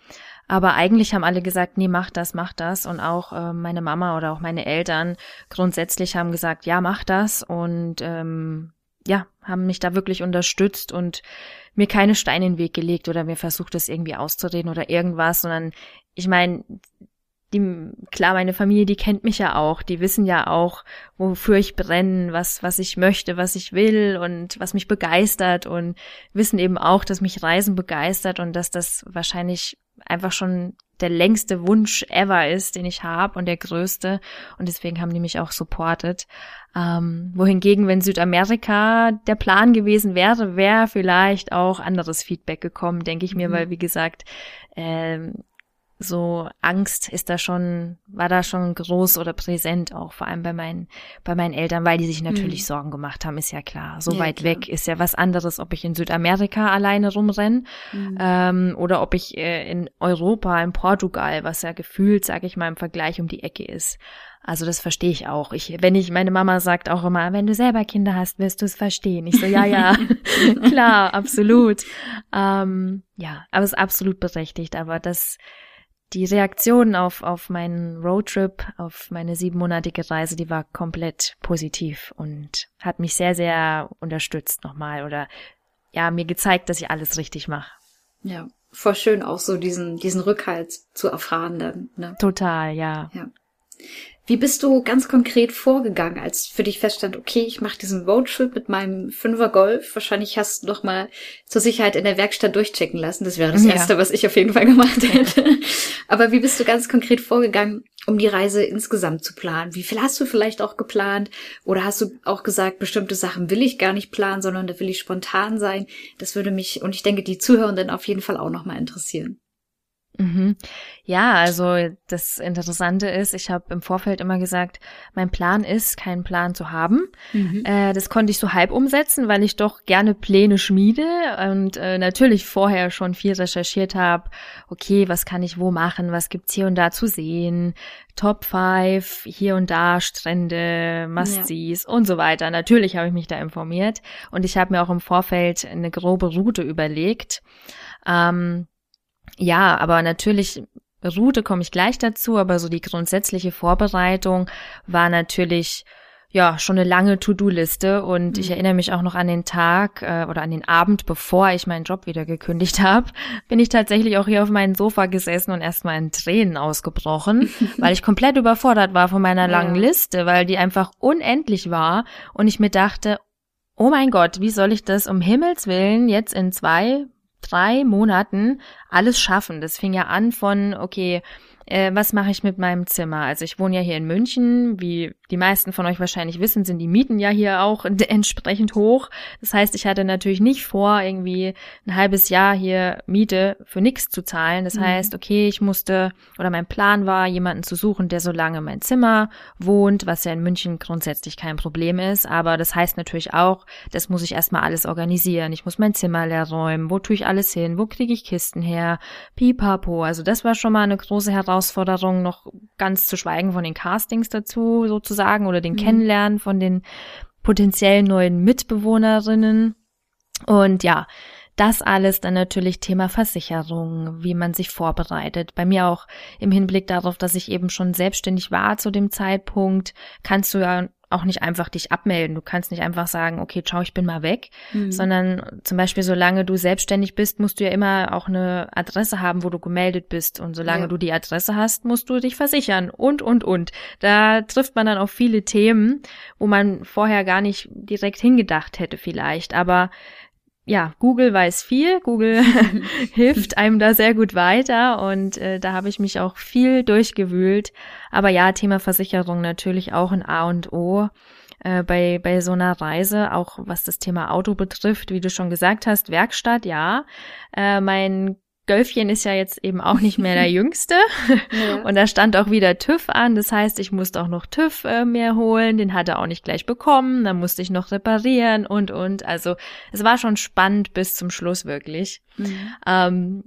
Aber eigentlich haben alle gesagt, nee, mach das, mach das. Und auch äh, meine Mama oder auch meine Eltern grundsätzlich haben gesagt, ja, mach das. Und ähm, ja, haben mich da wirklich unterstützt und mir keine Steine in den Weg gelegt oder mir versucht, das irgendwie auszureden oder irgendwas, sondern ich meine, die, klar, meine Familie, die kennt mich ja auch, die wissen ja auch, wofür ich brenne, was, was ich möchte, was ich will und was mich begeistert und wissen eben auch, dass mich Reisen begeistert und dass das wahrscheinlich einfach schon der längste Wunsch ever ist, den ich habe und der größte. Und deswegen haben die mich auch supportet. Ähm, wohingegen, wenn Südamerika der Plan gewesen wäre, wäre vielleicht auch anderes Feedback gekommen, denke ich mir, mhm. weil wie gesagt, ähm, so Angst ist da schon, war da schon groß oder präsent auch, vor allem bei meinen, bei meinen Eltern, weil die sich natürlich mhm. Sorgen gemacht haben, ist ja klar. So ja, weit klar. weg ist ja was anderes, ob ich in Südamerika alleine rumrenne mhm. ähm, oder ob ich äh, in Europa, in Portugal, was ja gefühlt, sage ich mal, im Vergleich um die Ecke ist. Also das verstehe ich auch. Ich, wenn ich, meine Mama sagt auch immer, wenn du selber Kinder hast, wirst du es verstehen. Ich so, ja, ja, klar, absolut. Ähm, ja, aber es ist absolut berechtigt. Aber das die Reaktion auf, auf meinen Roadtrip, auf meine siebenmonatige Reise, die war komplett positiv und hat mich sehr, sehr unterstützt nochmal oder ja, mir gezeigt, dass ich alles richtig mache. Ja, voll schön auch so diesen, diesen Rückhalt zu erfahren dann. Ne? Total, ja. ja. Wie bist du ganz konkret vorgegangen, als für dich feststand, okay, ich mache diesen Roadtrip mit meinem Fünfer Golf. Wahrscheinlich hast du noch mal zur Sicherheit in der Werkstatt durchchecken lassen. Das wäre das ja. Erste, was ich auf jeden Fall gemacht hätte. Aber wie bist du ganz konkret vorgegangen, um die Reise insgesamt zu planen? Wie viel hast du vielleicht auch geplant? Oder hast du auch gesagt, bestimmte Sachen will ich gar nicht planen, sondern da will ich spontan sein? Das würde mich, und ich denke, die Zuhörenden auf jeden Fall auch noch mal interessieren. Mhm. Ja, also das Interessante ist, ich habe im Vorfeld immer gesagt, mein Plan ist, keinen Plan zu haben. Mhm. Äh, das konnte ich so halb umsetzen, weil ich doch gerne Pläne schmiede und äh, natürlich vorher schon viel recherchiert habe. Okay, was kann ich wo machen? Was gibt's hier und da zu sehen? Top 5, hier und da Strände, Must-Sees ja. und so weiter. Natürlich habe ich mich da informiert und ich habe mir auch im Vorfeld eine grobe Route überlegt. Ähm, ja, aber natürlich Route komme ich gleich dazu, aber so die grundsätzliche Vorbereitung war natürlich ja schon eine lange To-Do-Liste und mhm. ich erinnere mich auch noch an den Tag äh, oder an den Abend, bevor ich meinen Job wieder gekündigt habe, bin ich tatsächlich auch hier auf meinem Sofa gesessen und erstmal in Tränen ausgebrochen, weil ich komplett überfordert war von meiner langen ja. Liste, weil die einfach unendlich war und ich mir dachte, oh mein Gott, wie soll ich das um Himmels willen jetzt in zwei drei Monaten alles schaffen. Das fing ja an von, okay, äh, was mache ich mit meinem Zimmer? Also ich wohne ja hier in München. Wie die meisten von euch wahrscheinlich wissen, sind die Mieten ja hier auch entsprechend hoch. Das heißt, ich hatte natürlich nicht vor, irgendwie ein halbes Jahr hier Miete für nichts zu zahlen. Das mhm. heißt, okay, ich musste, oder mein Plan war, jemanden zu suchen, der so lange mein Zimmer wohnt, was ja in München grundsätzlich kein Problem ist. Aber das heißt natürlich auch, das muss ich erstmal alles organisieren. Ich muss mein Zimmer leer räumen. Wo tue ich alles hin? Wo kriege ich Kisten her? Pipapo. Also das war schon mal eine große Herausforderung Herausforderung, noch ganz zu schweigen von den Castings dazu sozusagen oder den mhm. Kennenlernen von den potenziell neuen Mitbewohnerinnen. Und ja, das alles dann natürlich Thema Versicherung, wie man sich vorbereitet. Bei mir auch im Hinblick darauf, dass ich eben schon selbstständig war zu dem Zeitpunkt, kannst du ja auch nicht einfach dich abmelden. Du kannst nicht einfach sagen, okay, ciao, ich bin mal weg, mhm. sondern zum Beispiel, solange du selbstständig bist, musst du ja immer auch eine Adresse haben, wo du gemeldet bist. Und solange ja. du die Adresse hast, musst du dich versichern und, und, und. Da trifft man dann auf viele Themen, wo man vorher gar nicht direkt hingedacht hätte vielleicht. Aber ja, Google weiß viel, Google hilft einem da sehr gut weiter und äh, da habe ich mich auch viel durchgewühlt. Aber ja, Thema Versicherung natürlich auch ein A und O äh, bei, bei so einer Reise, auch was das Thema Auto betrifft, wie du schon gesagt hast, Werkstatt, ja. Äh, mein Gölfchen ist ja jetzt eben auch nicht mehr der Jüngste. Ja. Und da stand auch wieder TÜV an. Das heißt, ich musste auch noch TÜV äh, mehr holen. Den hat er auch nicht gleich bekommen. Dann musste ich noch reparieren und, und. Also es war schon spannend bis zum Schluss wirklich. Mhm. Ähm,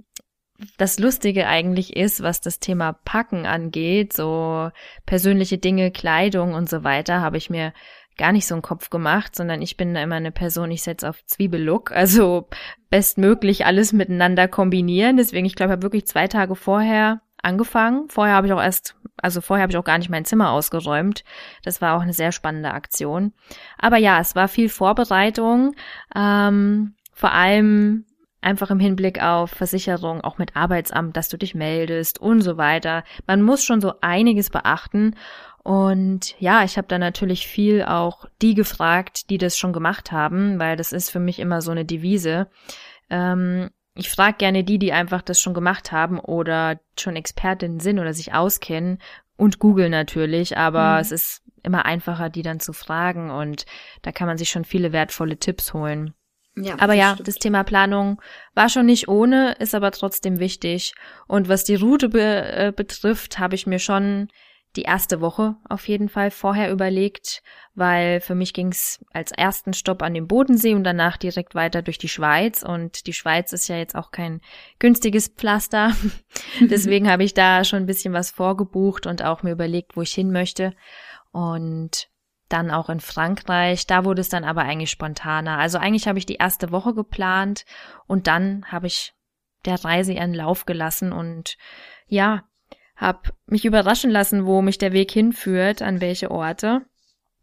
das Lustige eigentlich ist, was das Thema Packen angeht, so persönliche Dinge, Kleidung und so weiter, habe ich mir gar nicht so einen Kopf gemacht, sondern ich bin da immer eine Person, ich setze auf Zwiebellook, also bestmöglich alles miteinander kombinieren. Deswegen, ich glaube, ich habe wirklich zwei Tage vorher angefangen. Vorher habe ich auch erst, also vorher habe ich auch gar nicht mein Zimmer ausgeräumt. Das war auch eine sehr spannende Aktion. Aber ja, es war viel Vorbereitung, ähm, vor allem einfach im Hinblick auf Versicherung, auch mit Arbeitsamt, dass du dich meldest und so weiter. Man muss schon so einiges beachten und ja, ich habe da natürlich viel auch die gefragt, die das schon gemacht haben, weil das ist für mich immer so eine Devise. Ähm, ich frage gerne die, die einfach das schon gemacht haben oder schon Expertinnen sind oder sich auskennen und Google natürlich, aber mhm. es ist immer einfacher, die dann zu fragen und da kann man sich schon viele wertvolle Tipps holen. Ja, aber ja, stimmt. das Thema Planung war schon nicht ohne, ist aber trotzdem wichtig. Und was die Route be äh, betrifft, habe ich mir schon die erste Woche auf jeden Fall vorher überlegt, weil für mich ging es als ersten Stopp an den Bodensee und danach direkt weiter durch die Schweiz. Und die Schweiz ist ja jetzt auch kein günstiges Pflaster. Deswegen habe ich da schon ein bisschen was vorgebucht und auch mir überlegt, wo ich hin möchte. Und dann auch in Frankreich. Da wurde es dann aber eigentlich spontaner. Also eigentlich habe ich die erste Woche geplant und dann habe ich der Reise ihren Lauf gelassen und ja, habe mich überraschen lassen, wo mich der Weg hinführt, an welche Orte.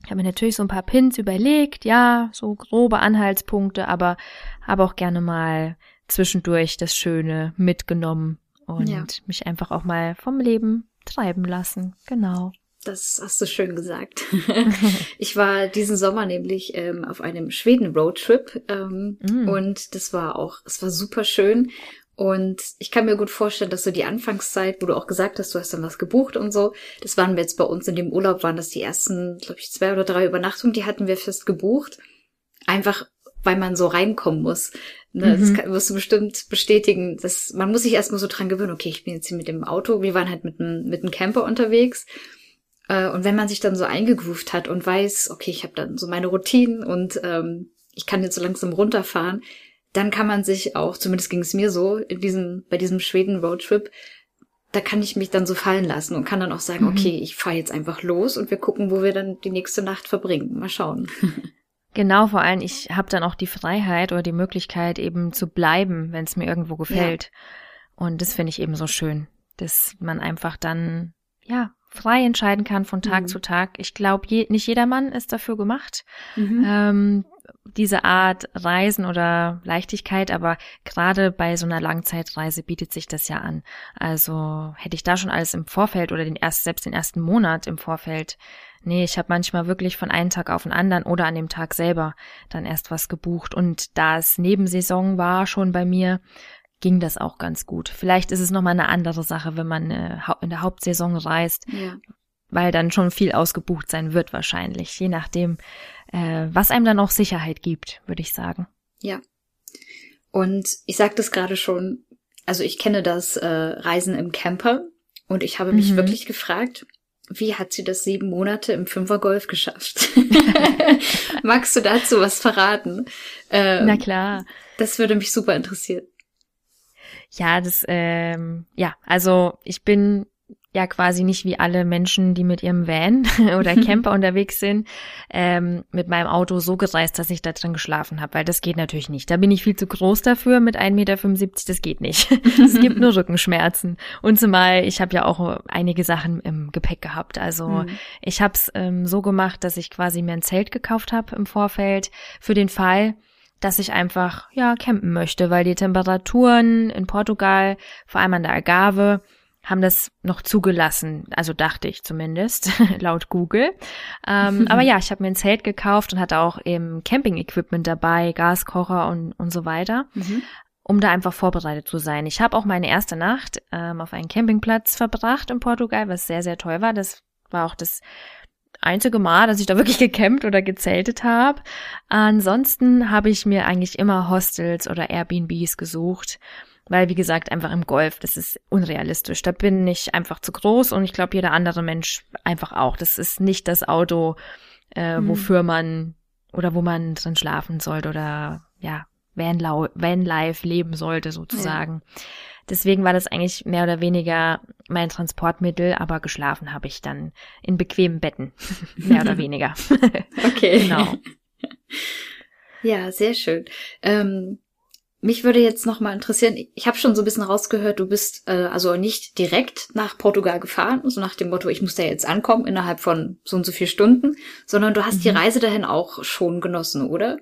Ich habe mir natürlich so ein paar Pins überlegt, ja, so grobe Anhaltspunkte, aber habe auch gerne mal zwischendurch das Schöne mitgenommen und ja. mich einfach auch mal vom Leben treiben lassen. Genau. Das hast du schön gesagt. ich war diesen Sommer nämlich ähm, auf einem Schweden-Roadtrip ähm, mm. und das war auch, es war super schön. Und ich kann mir gut vorstellen, dass so die Anfangszeit, wo du auch gesagt hast, du hast dann was gebucht und so, das waren wir jetzt bei uns in dem Urlaub, waren das die ersten, glaube ich, zwei oder drei Übernachtungen, die hatten wir fest gebucht. Einfach, weil man so reinkommen muss. Ne, mhm. Das kann, wirst du bestimmt bestätigen. Dass, man muss sich erstmal so dran gewöhnen, okay, ich bin jetzt hier mit dem Auto, wir waren halt mit einem, mit einem Camper unterwegs. Äh, und wenn man sich dann so eingegroovt hat und weiß, okay, ich habe dann so meine Routinen und ähm, ich kann jetzt so langsam runterfahren, dann kann man sich auch, zumindest ging es mir so, in diesem, bei diesem Schweden-Roadtrip, da kann ich mich dann so fallen lassen und kann dann auch sagen, mhm. okay, ich fahre jetzt einfach los und wir gucken, wo wir dann die nächste Nacht verbringen. Mal schauen. Genau, vor allem ich habe dann auch die Freiheit oder die Möglichkeit eben zu bleiben, wenn es mir irgendwo gefällt. Ja. Und das finde ich eben so schön, dass man einfach dann ja frei entscheiden kann von Tag mhm. zu Tag. Ich glaube, je, nicht jedermann ist dafür gemacht. Mhm. Ähm, diese Art Reisen oder Leichtigkeit, aber gerade bei so einer Langzeitreise bietet sich das ja an. Also hätte ich da schon alles im Vorfeld oder den erst, selbst den ersten Monat im Vorfeld. Nee, ich habe manchmal wirklich von einem Tag auf den anderen oder an dem Tag selber dann erst was gebucht. Und da es Nebensaison war schon bei mir, ging das auch ganz gut. Vielleicht ist es nochmal eine andere Sache, wenn man äh, in der Hauptsaison reist, ja. weil dann schon viel ausgebucht sein wird wahrscheinlich, je nachdem, äh, was einem dann auch Sicherheit gibt, würde ich sagen. Ja. Und ich sagte es gerade schon, also ich kenne das äh, Reisen im Camper und ich habe mich mhm. wirklich gefragt, wie hat sie das sieben Monate im Fünfergolf geschafft? Magst du dazu was verraten? Ähm, Na klar. Das würde mich super interessieren. Ja, das, ähm, ja, also ich bin ja quasi nicht wie alle Menschen, die mit ihrem Van oder Camper unterwegs sind, ähm, mit meinem Auto so gereist, dass ich da drin geschlafen habe, weil das geht natürlich nicht. Da bin ich viel zu groß dafür mit 1,75 Meter, das geht nicht. es gibt nur Rückenschmerzen. Und zumal, ich habe ja auch einige Sachen im Gepäck gehabt. Also mhm. ich habe es ähm, so gemacht, dass ich quasi mir ein Zelt gekauft habe im Vorfeld für den Fall, dass ich einfach, ja, campen möchte, weil die Temperaturen in Portugal, vor allem an der Algarve, haben das noch zugelassen, also dachte ich zumindest, laut Google. Ähm, aber ja, ich habe mir ein Zelt gekauft und hatte auch eben Camping-Equipment dabei, Gaskocher und, und so weiter, mhm. um da einfach vorbereitet zu sein. Ich habe auch meine erste Nacht ähm, auf einem Campingplatz verbracht in Portugal, was sehr, sehr toll war. Das war auch das einzige Mal, dass ich da wirklich gecampt oder gezeltet habe. Ansonsten habe ich mir eigentlich immer Hostels oder Airbnbs gesucht weil, wie gesagt, einfach im Golf, das ist unrealistisch. Da bin ich einfach zu groß und ich glaube, jeder andere Mensch einfach auch. Das ist nicht das Auto, äh, mhm. wofür man oder wo man drin schlafen sollte oder ja, Van, Vanlife leben sollte sozusagen. Ja. Deswegen war das eigentlich mehr oder weniger mein Transportmittel, aber geschlafen habe ich dann in bequemen Betten, mehr oder weniger. okay. Genau. Ja, sehr schön. Ähm, mich würde jetzt noch mal interessieren, ich habe schon so ein bisschen rausgehört, du bist äh, also nicht direkt nach Portugal gefahren, so nach dem Motto, ich muss da jetzt ankommen innerhalb von so und so vier Stunden, sondern du hast mhm. die Reise dahin auch schon genossen, oder?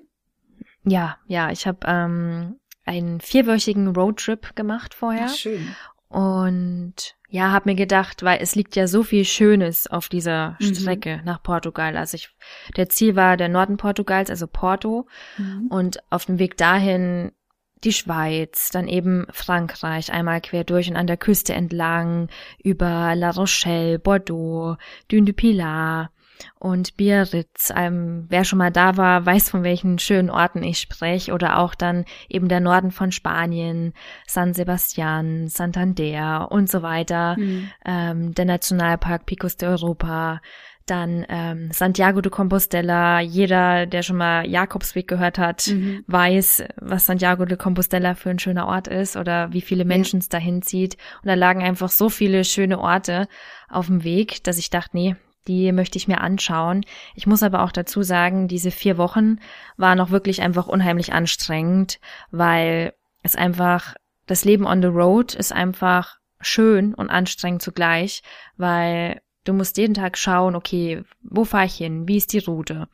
Ja, ja, ich habe ähm, einen vierwöchigen Roadtrip gemacht vorher. Ach, schön. Und ja, habe mir gedacht, weil es liegt ja so viel Schönes auf dieser mhm. Strecke nach Portugal. Also ich, der Ziel war der Norden Portugals, also Porto. Mhm. Und auf dem Weg dahin die Schweiz, dann eben Frankreich, einmal quer durch und an der Küste entlang, über La Rochelle, Bordeaux, Dune du Pilar und Biarritz. Ähm, wer schon mal da war, weiß, von welchen schönen Orten ich spreche. Oder auch dann eben der Norden von Spanien, San Sebastian, Santander und so weiter. Mhm. Ähm, der Nationalpark Picos de Europa, dann ähm, Santiago de Compostela. Jeder, der schon mal Jakobsweg gehört hat, mhm. weiß, was Santiago de Compostela für ein schöner Ort ist oder wie viele Menschen es dahin zieht. Und da lagen einfach so viele schöne Orte auf dem Weg, dass ich dachte, nee, die möchte ich mir anschauen. Ich muss aber auch dazu sagen, diese vier Wochen waren auch wirklich einfach unheimlich anstrengend, weil es einfach, das Leben on the road ist einfach schön und anstrengend zugleich, weil Du musst jeden Tag schauen, okay, wo fahre ich hin? Wie ist die Route?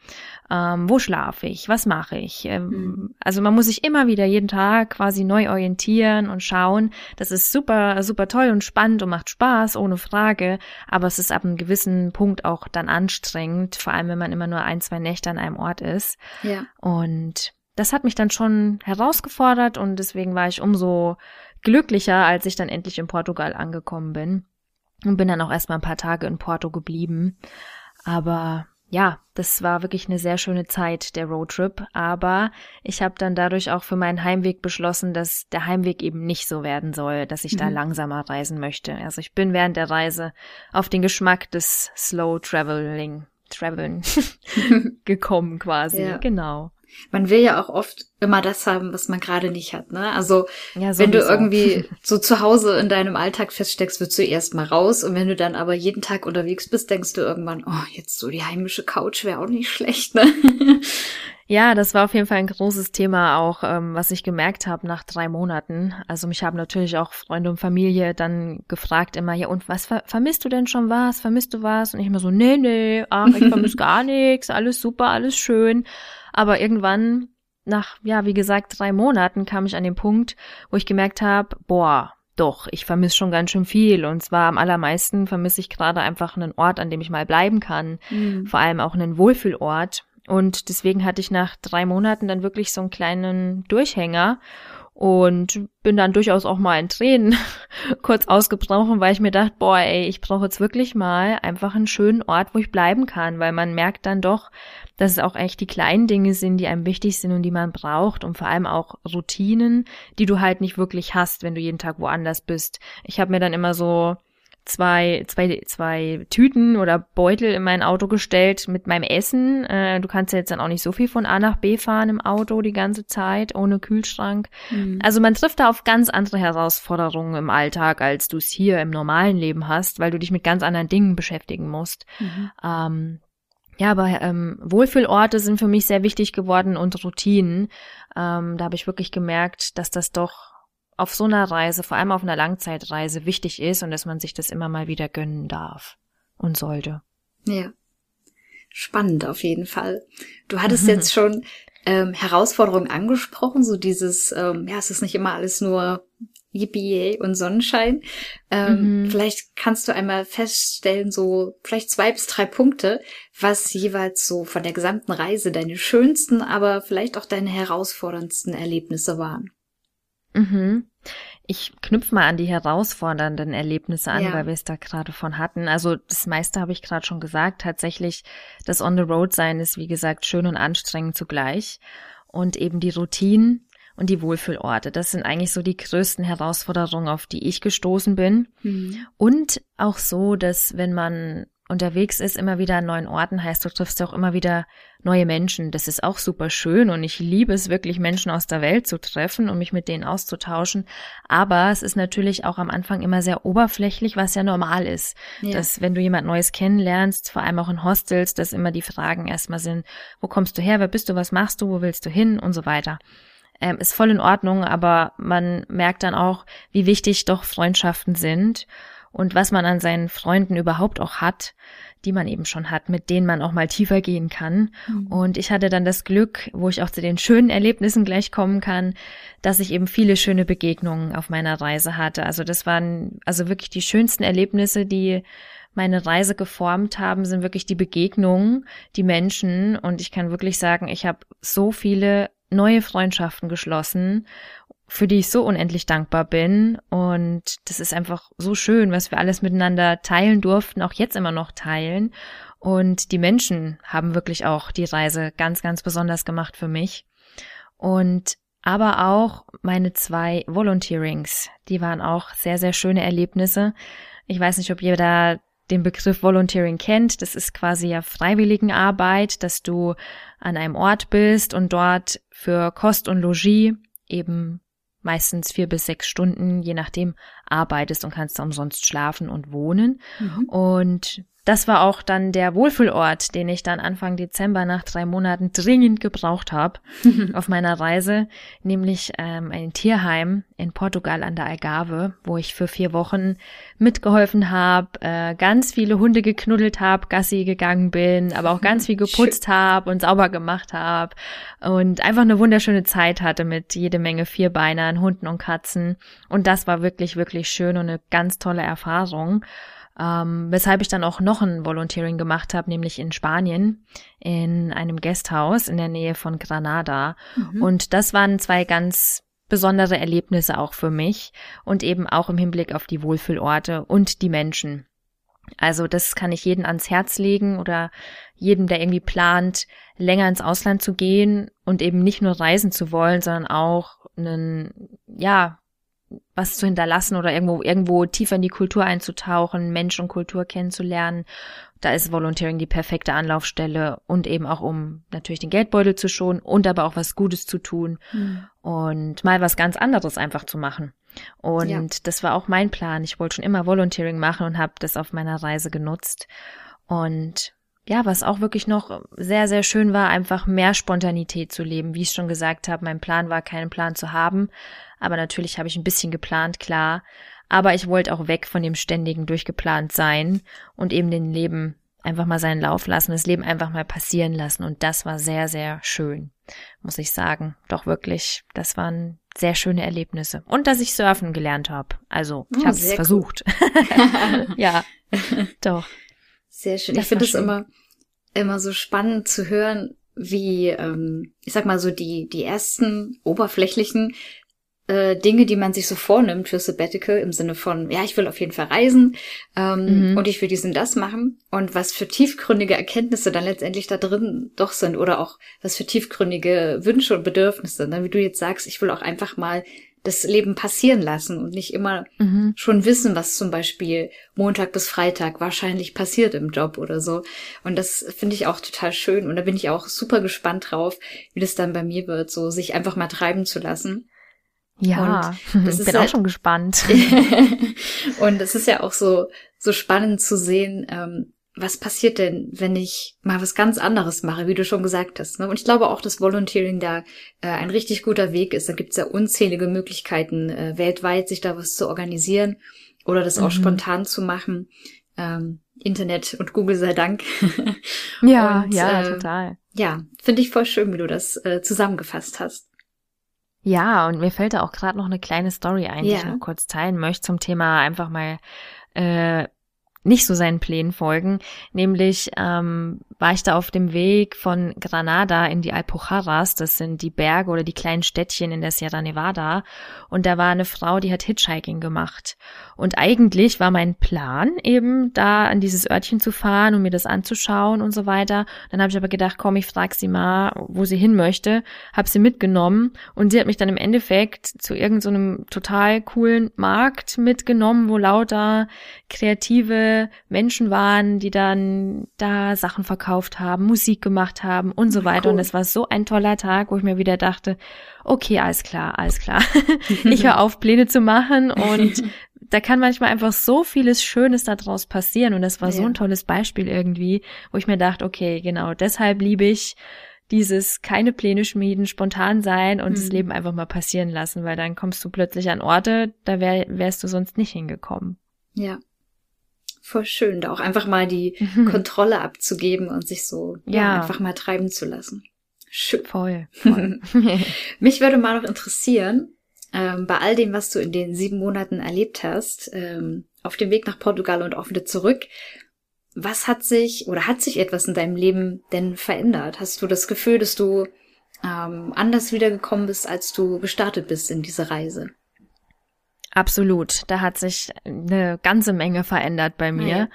Ähm, wo schlafe ich? Was mache ich? Ähm, mhm. Also man muss sich immer wieder jeden Tag quasi neu orientieren und schauen. Das ist super, super toll und spannend und macht Spaß, ohne Frage. Aber es ist ab einem gewissen Punkt auch dann anstrengend, vor allem wenn man immer nur ein, zwei Nächte an einem Ort ist. Ja. Und das hat mich dann schon herausgefordert und deswegen war ich umso glücklicher, als ich dann endlich in Portugal angekommen bin. Und bin dann auch erstmal ein paar Tage in Porto geblieben. Aber ja, das war wirklich eine sehr schöne Zeit, der Roadtrip. Aber ich habe dann dadurch auch für meinen Heimweg beschlossen, dass der Heimweg eben nicht so werden soll, dass ich mhm. da langsamer reisen möchte. Also ich bin während der Reise auf den Geschmack des Slow Traveling, Traveln gekommen quasi. Ja. Genau man will ja auch oft immer das haben, was man gerade nicht hat, ne? Also, ja, wenn du irgendwie so zu Hause in deinem Alltag feststeckst, wirst du erst mal raus und wenn du dann aber jeden Tag unterwegs bist, denkst du irgendwann, oh, jetzt so die heimische Couch wäre auch nicht schlecht, ne? Ja, das war auf jeden Fall ein großes Thema auch, ähm, was ich gemerkt habe nach drei Monaten. Also mich haben natürlich auch Freunde und Familie dann gefragt immer, ja und was ver vermisst du denn schon was? Vermisst du was? Und ich immer so, nee, nee, ach, ich vermisse gar nichts, alles super, alles schön. Aber irgendwann, nach, ja, wie gesagt, drei Monaten kam ich an den Punkt, wo ich gemerkt habe, boah, doch, ich vermisse schon ganz schön viel. Und zwar am allermeisten vermisse ich gerade einfach einen Ort, an dem ich mal bleiben kann. Mhm. Vor allem auch einen Wohlfühlort. Und deswegen hatte ich nach drei Monaten dann wirklich so einen kleinen Durchhänger und bin dann durchaus auch mal in Tränen kurz ausgebrochen, weil ich mir dachte, boah, ey, ich brauche jetzt wirklich mal einfach einen schönen Ort, wo ich bleiben kann, weil man merkt dann doch, dass es auch echt die kleinen Dinge sind, die einem wichtig sind und die man braucht und vor allem auch Routinen, die du halt nicht wirklich hast, wenn du jeden Tag woanders bist. Ich habe mir dann immer so zwei, zwei, zwei Tüten oder Beutel in mein Auto gestellt mit meinem Essen. Äh, du kannst ja jetzt dann auch nicht so viel von A nach B fahren im Auto die ganze Zeit, ohne Kühlschrank. Mhm. Also man trifft da auf ganz andere Herausforderungen im Alltag, als du es hier im normalen Leben hast, weil du dich mit ganz anderen Dingen beschäftigen musst. Mhm. Ähm, ja, aber ähm, Wohlfühlorte sind für mich sehr wichtig geworden und Routinen. Ähm, da habe ich wirklich gemerkt, dass das doch auf so einer Reise, vor allem auf einer Langzeitreise, wichtig ist und dass man sich das immer mal wieder gönnen darf und sollte. Ja. Spannend auf jeden Fall. Du hattest jetzt schon ähm, Herausforderungen angesprochen, so dieses, ähm, ja, es ist nicht immer alles nur Yippie und Sonnenschein. Ähm, mhm. Vielleicht kannst du einmal feststellen, so vielleicht zwei bis drei Punkte, was jeweils so von der gesamten Reise deine schönsten, aber vielleicht auch deine herausforderndsten Erlebnisse waren. Mhm. Ich knüpfe mal an die herausfordernden Erlebnisse an, ja. weil wir es da gerade von hatten. Also das meiste habe ich gerade schon gesagt. Tatsächlich, das On-the-Road-Sein ist, wie gesagt, schön und anstrengend zugleich. Und eben die Routinen und die Wohlfühlorte. Das sind eigentlich so die größten Herausforderungen, auf die ich gestoßen bin. Mhm. Und auch so, dass wenn man unterwegs ist, immer wieder an neuen Orten, heißt, du triffst auch immer wieder neue Menschen. Das ist auch super schön und ich liebe es wirklich, Menschen aus der Welt zu treffen und mich mit denen auszutauschen. Aber es ist natürlich auch am Anfang immer sehr oberflächlich, was ja normal ist. Ja. Dass wenn du jemand Neues kennenlernst, vor allem auch in Hostels, dass immer die Fragen erstmal sind, wo kommst du her, wer bist du, was machst du, wo willst du hin und so weiter. Ähm, ist voll in Ordnung, aber man merkt dann auch, wie wichtig doch Freundschaften sind und was man an seinen Freunden überhaupt auch hat, die man eben schon hat, mit denen man auch mal tiefer gehen kann. Mhm. Und ich hatte dann das Glück, wo ich auch zu den schönen Erlebnissen gleich kommen kann, dass ich eben viele schöne Begegnungen auf meiner Reise hatte. Also das waren also wirklich die schönsten Erlebnisse, die meine Reise geformt haben, sind wirklich die Begegnungen, die Menschen. Und ich kann wirklich sagen, ich habe so viele neue Freundschaften geschlossen für die ich so unendlich dankbar bin. Und das ist einfach so schön, was wir alles miteinander teilen durften, auch jetzt immer noch teilen. Und die Menschen haben wirklich auch die Reise ganz, ganz besonders gemacht für mich. Und aber auch meine zwei Volunteerings, die waren auch sehr, sehr schöne Erlebnisse. Ich weiß nicht, ob ihr da den Begriff Volunteering kennt. Das ist quasi ja Freiwilligenarbeit, dass du an einem Ort bist und dort für Kost und Logis eben meistens vier bis sechs Stunden, je nachdem, arbeitest und kannst da umsonst schlafen und wohnen. Mhm. Und das war auch dann der Wohlfühlort, den ich dann Anfang Dezember nach drei Monaten dringend gebraucht habe auf meiner Reise, nämlich ähm, ein Tierheim in Portugal an der Algarve, wo ich für vier Wochen mitgeholfen habe, äh, ganz viele Hunde geknuddelt habe, Gassi gegangen bin, aber auch ganz viel geputzt habe und sauber gemacht habe und einfach eine wunderschöne Zeit hatte mit jede Menge Vierbeinern, Hunden und Katzen. Und das war wirklich, wirklich schön und eine ganz tolle Erfahrung ähm, weshalb ich dann auch noch ein Volunteering gemacht habe, nämlich in Spanien in einem Gasthaus in der Nähe von Granada. Mhm. Und das waren zwei ganz besondere Erlebnisse auch für mich und eben auch im Hinblick auf die Wohlfühlorte und die Menschen. Also das kann ich jeden ans Herz legen oder jedem, der irgendwie plant, länger ins Ausland zu gehen und eben nicht nur reisen zu wollen, sondern auch einen, ja, was zu hinterlassen oder irgendwo, irgendwo tiefer in die Kultur einzutauchen, Mensch und Kultur kennenzulernen. Da ist Volunteering die perfekte Anlaufstelle und eben auch um natürlich den Geldbeutel zu schonen und aber auch was Gutes zu tun mhm. und mal was ganz anderes einfach zu machen. Und ja. das war auch mein Plan. Ich wollte schon immer Volunteering machen und habe das auf meiner Reise genutzt. Und ja, was auch wirklich noch sehr, sehr schön war, einfach mehr Spontanität zu leben. Wie ich schon gesagt habe, mein Plan war, keinen Plan zu haben. Aber natürlich habe ich ein bisschen geplant, klar. Aber ich wollte auch weg von dem ständigen durchgeplant sein und eben den Leben einfach mal seinen Lauf lassen, das Leben einfach mal passieren lassen. Und das war sehr, sehr schön, muss ich sagen. Doch wirklich, das waren sehr schöne Erlebnisse. Und dass ich surfen gelernt habe. Also, ich oh, habe es versucht. Ja, doch. Sehr schön. Das ich finde es immer, immer so spannend zu hören, wie, ähm, ich sag mal so, die, die ersten oberflächlichen äh, Dinge, die man sich so vornimmt für Sabbatical im Sinne von, ja, ich will auf jeden Fall reisen ähm, mhm. und ich will dies und das machen und was für tiefgründige Erkenntnisse dann letztendlich da drin doch sind oder auch was für tiefgründige Wünsche und Bedürfnisse. Ne? Wie du jetzt sagst, ich will auch einfach mal das Leben passieren lassen und nicht immer mhm. schon wissen, was zum Beispiel Montag bis Freitag wahrscheinlich passiert im Job oder so. Und das finde ich auch total schön und da bin ich auch super gespannt drauf, wie das dann bei mir wird, so sich einfach mal treiben zu lassen. Ja, und das ist bin halt, auch schon gespannt. und es ist ja auch so so spannend zu sehen, ähm, was passiert denn, wenn ich mal was ganz anderes mache, wie du schon gesagt hast. Ne? Und ich glaube auch, dass Volunteering da äh, ein richtig guter Weg ist. Da gibt es ja unzählige Möglichkeiten, äh, weltweit sich da was zu organisieren oder das mhm. auch spontan zu machen. Ähm, Internet und Google sei Dank. ja, und, ja, äh, total. Ja, finde ich voll schön, wie du das äh, zusammengefasst hast. Ja, und mir fällt da auch gerade noch eine kleine Story ein, die ja. ich noch kurz teilen möchte zum Thema einfach mal äh, nicht so seinen Plänen folgen. Nämlich ähm, war ich da auf dem Weg von Granada in die Alpujarras, das sind die Berge oder die kleinen Städtchen in der Sierra Nevada. Und da war eine Frau, die hat Hitchhiking gemacht. Und eigentlich war mein Plan eben, da an dieses Örtchen zu fahren und mir das anzuschauen und so weiter. Dann habe ich aber gedacht, komm, ich frage sie mal, wo sie hin möchte. Habe sie mitgenommen und sie hat mich dann im Endeffekt zu irgendeinem so total coolen Markt mitgenommen, wo lauter kreative Menschen waren, die dann da Sachen verkaufen verkauft haben, Musik gemacht haben und so weiter. Cool. Und es war so ein toller Tag, wo ich mir wieder dachte, okay, alles klar, alles klar. ich höre auf, Pläne zu machen und da kann manchmal einfach so vieles Schönes daraus passieren. Und das war ja. so ein tolles Beispiel irgendwie, wo ich mir dachte, okay, genau, deshalb liebe ich dieses keine Pläne schmieden, spontan sein und mhm. das Leben einfach mal passieren lassen, weil dann kommst du plötzlich an Orte, da wär, wärst du sonst nicht hingekommen. Ja, voll schön, da auch einfach mal die mhm. Kontrolle abzugeben und sich so ja. ja. einfach mal treiben zu lassen. Schön. Voll. voll. Mich würde mal noch interessieren, ähm, bei all dem, was du in den sieben Monaten erlebt hast, ähm, auf dem Weg nach Portugal und auch wieder zurück, was hat sich oder hat sich etwas in deinem Leben denn verändert? Hast du das Gefühl, dass du ähm, anders wiedergekommen bist, als du gestartet bist in diese Reise? Absolut. Da hat sich eine ganze Menge verändert bei mir.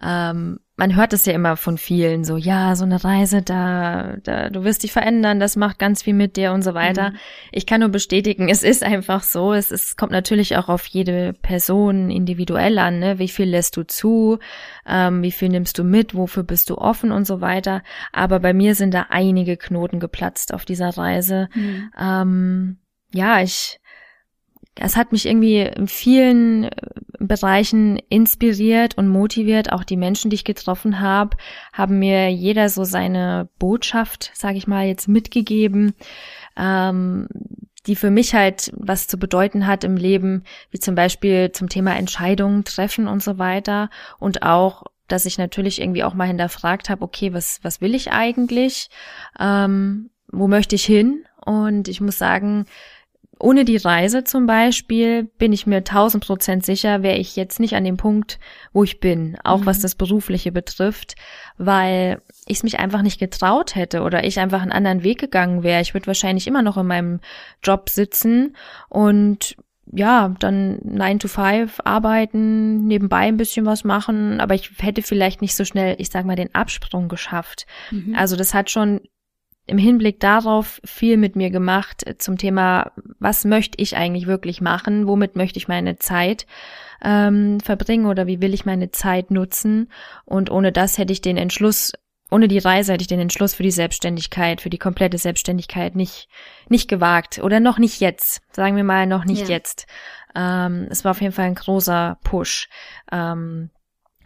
Ja. Ähm, man hört es ja immer von vielen so, ja, so eine Reise, da, da, du wirst dich verändern, das macht ganz viel mit dir und so weiter. Mhm. Ich kann nur bestätigen, es ist einfach so. Es, es kommt natürlich auch auf jede Person individuell an, ne? Wie viel lässt du zu? Ähm, wie viel nimmst du mit? Wofür bist du offen und so weiter? Aber bei mir sind da einige Knoten geplatzt auf dieser Reise. Mhm. Ähm, ja, ich, es hat mich irgendwie in vielen, Bereichen inspiriert und motiviert. Auch die Menschen, die ich getroffen habe, haben mir jeder so seine Botschaft, sage ich mal, jetzt mitgegeben, ähm, die für mich halt was zu bedeuten hat im Leben, wie zum Beispiel zum Thema Entscheidungen treffen und so weiter. Und auch, dass ich natürlich irgendwie auch mal hinterfragt habe, okay, was, was will ich eigentlich? Ähm, wo möchte ich hin? Und ich muss sagen, ohne die Reise zum Beispiel bin ich mir tausend Prozent sicher, wäre ich jetzt nicht an dem Punkt, wo ich bin, auch mhm. was das Berufliche betrifft, weil ich es mich einfach nicht getraut hätte oder ich einfach einen anderen Weg gegangen wäre. Ich würde wahrscheinlich immer noch in meinem Job sitzen und ja, dann 9 to 5 arbeiten, nebenbei ein bisschen was machen, aber ich hätte vielleicht nicht so schnell, ich sag mal, den Absprung geschafft. Mhm. Also das hat schon im Hinblick darauf viel mit mir gemacht zum Thema, was möchte ich eigentlich wirklich machen, womit möchte ich meine Zeit ähm, verbringen oder wie will ich meine Zeit nutzen. Und ohne das hätte ich den Entschluss, ohne die Reise hätte ich den Entschluss für die Selbstständigkeit, für die komplette Selbstständigkeit nicht, nicht gewagt oder noch nicht jetzt, sagen wir mal noch nicht ja. jetzt. Ähm, es war auf jeden Fall ein großer Push. Ähm,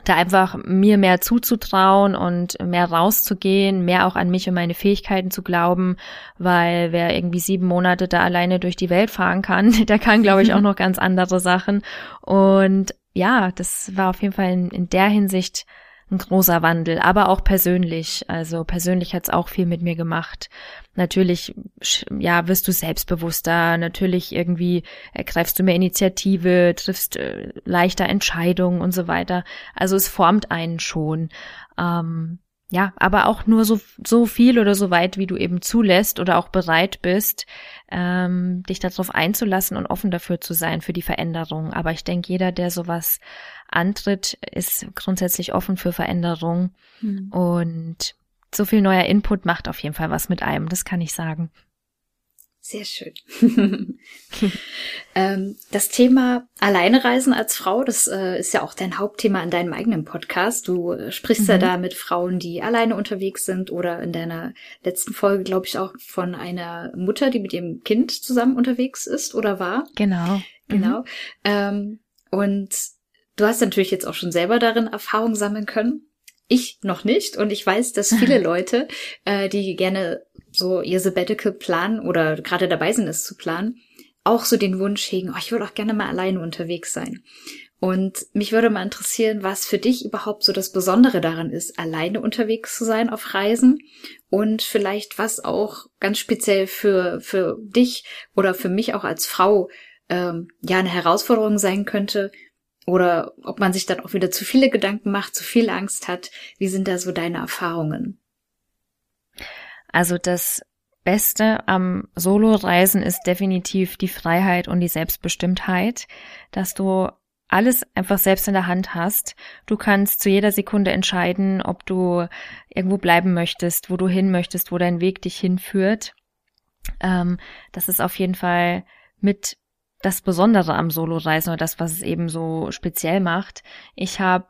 da einfach mir mehr zuzutrauen und mehr rauszugehen, mehr auch an mich und meine Fähigkeiten zu glauben, weil wer irgendwie sieben Monate da alleine durch die Welt fahren kann, der kann, glaube ich, auch noch ganz andere Sachen. Und ja, das war auf jeden Fall in, in der Hinsicht ein großer Wandel, aber auch persönlich. Also persönlich hat's auch viel mit mir gemacht. Natürlich, ja, wirst du selbstbewusster. Natürlich irgendwie ergreifst du mehr Initiative, triffst äh, leichter Entscheidungen und so weiter. Also es formt einen schon. Ähm, ja, aber auch nur so, so viel oder so weit, wie du eben zulässt oder auch bereit bist, ähm, dich darauf einzulassen und offen dafür zu sein, für die Veränderung. Aber ich denke, jeder, der sowas antritt, ist grundsätzlich offen für Veränderung. Mhm. Und so viel neuer Input macht auf jeden Fall was mit einem, das kann ich sagen. Sehr schön. ähm, das Thema Alleinereisen als Frau, das äh, ist ja auch dein Hauptthema in deinem eigenen Podcast. Du äh, sprichst mhm. ja da mit Frauen, die alleine unterwegs sind oder in deiner letzten Folge, glaube ich, auch von einer Mutter, die mit ihrem Kind zusammen unterwegs ist oder war. Genau. Genau. Mhm. Ähm, und du hast natürlich jetzt auch schon selber darin Erfahrung sammeln können. Ich noch nicht und ich weiß, dass viele Leute, äh, die gerne so ihr Sabbatical planen oder gerade dabei sind, es zu planen, auch so den Wunsch hegen, oh, ich würde auch gerne mal alleine unterwegs sein. Und mich würde mal interessieren, was für dich überhaupt so das Besondere daran ist, alleine unterwegs zu sein auf Reisen und vielleicht was auch ganz speziell für, für dich oder für mich auch als Frau ähm, ja eine Herausforderung sein könnte oder ob man sich dann auch wieder zu viele Gedanken macht, zu viel Angst hat. Wie sind da so deine Erfahrungen? Also das Beste am Solo-Reisen ist definitiv die Freiheit und die Selbstbestimmtheit, dass du alles einfach selbst in der Hand hast. Du kannst zu jeder Sekunde entscheiden, ob du irgendwo bleiben möchtest, wo du hin möchtest, wo dein Weg dich hinführt. Ähm, das ist auf jeden Fall mit das Besondere am Solo-Reisen oder das, was es eben so speziell macht. Ich habe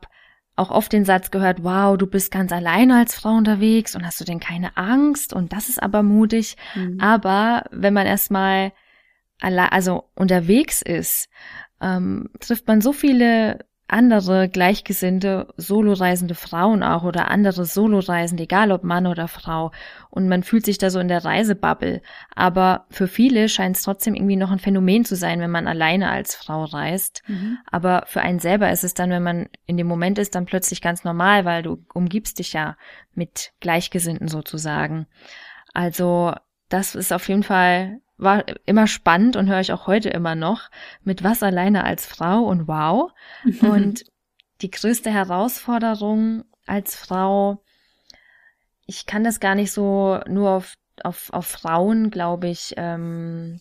auch oft den Satz gehört, wow, du bist ganz alleine als Frau unterwegs und hast du denn keine Angst? Und das ist aber mutig. Mhm. Aber wenn man erstmal also unterwegs ist, ähm, trifft man so viele andere gleichgesinnte soloreisende Frauen auch oder andere Soloreisende, egal ob Mann oder Frau. Und man fühlt sich da so in der Reisebubble. Aber für viele scheint es trotzdem irgendwie noch ein Phänomen zu sein, wenn man alleine als Frau reist. Mhm. Aber für einen selber ist es dann, wenn man in dem Moment ist, dann plötzlich ganz normal, weil du umgibst dich ja mit Gleichgesinnten sozusagen. Also das ist auf jeden Fall war immer spannend und höre ich auch heute immer noch, mit was alleine als Frau und wow. und die größte Herausforderung als Frau, ich kann das gar nicht so nur auf, auf, auf Frauen, glaube ich, ähm,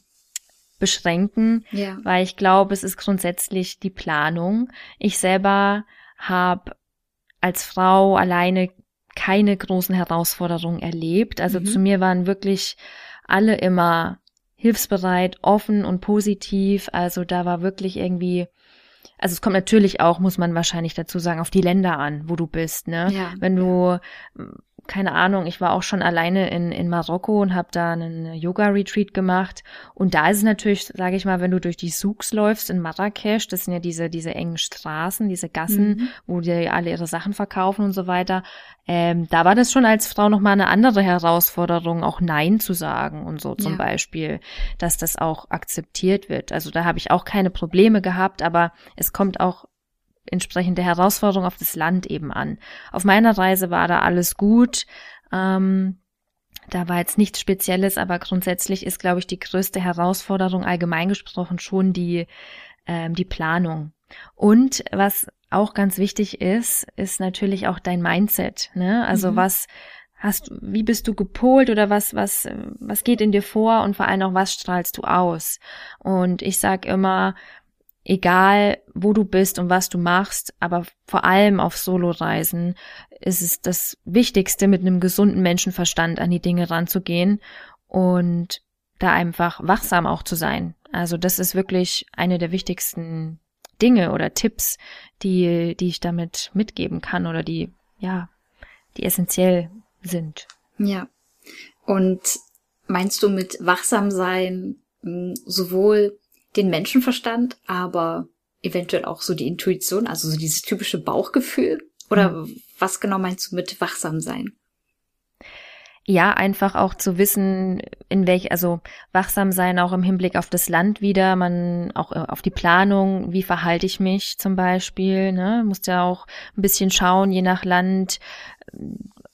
beschränken, ja. weil ich glaube, es ist grundsätzlich die Planung. Ich selber habe als Frau alleine keine großen Herausforderungen erlebt. Also mhm. zu mir waren wirklich alle immer hilfsbereit, offen und positiv. Also da war wirklich irgendwie, also es kommt natürlich auch, muss man wahrscheinlich dazu sagen, auf die Länder an, wo du bist. Ne? Ja, Wenn du keine Ahnung, ich war auch schon alleine in, in Marokko und habe da einen Yoga-Retreat gemacht. Und da ist es natürlich, sage ich mal, wenn du durch die Souks läufst in Marrakesch, das sind ja diese, diese engen Straßen, diese Gassen, mhm. wo die alle ihre Sachen verkaufen und so weiter. Ähm, da war das schon als Frau nochmal eine andere Herausforderung, auch Nein zu sagen und so zum ja. Beispiel, dass das auch akzeptiert wird. Also da habe ich auch keine Probleme gehabt, aber es kommt auch entsprechende Herausforderung auf das Land eben an. Auf meiner Reise war da alles gut. Ähm, da war jetzt nichts Spezielles, aber grundsätzlich ist, glaube ich, die größte Herausforderung allgemein gesprochen schon die, ähm, die Planung. Und was auch ganz wichtig ist, ist natürlich auch dein Mindset. Ne? Also mhm. was hast, wie bist du gepolt oder was, was, was geht in dir vor und vor allem auch was strahlst du aus? Und ich sag immer, egal wo du bist und was du machst, aber vor allem auf Soloreisen ist es das Wichtigste, mit einem gesunden Menschenverstand an die Dinge ranzugehen und da einfach wachsam auch zu sein. Also das ist wirklich eine der wichtigsten Dinge oder Tipps, die, die ich damit mitgeben kann oder die, ja, die essentiell sind. Ja. Und meinst du mit wachsam sein sowohl den Menschenverstand, aber eventuell auch so die Intuition, also so dieses typische Bauchgefühl? Oder mhm. was genau meinst du mit wachsam sein? Ja, einfach auch zu wissen, in welch, also wachsam sein auch im Hinblick auf das Land wieder, man auch äh, auf die Planung, wie verhalte ich mich zum Beispiel, ne, musst ja auch ein bisschen schauen, je nach Land,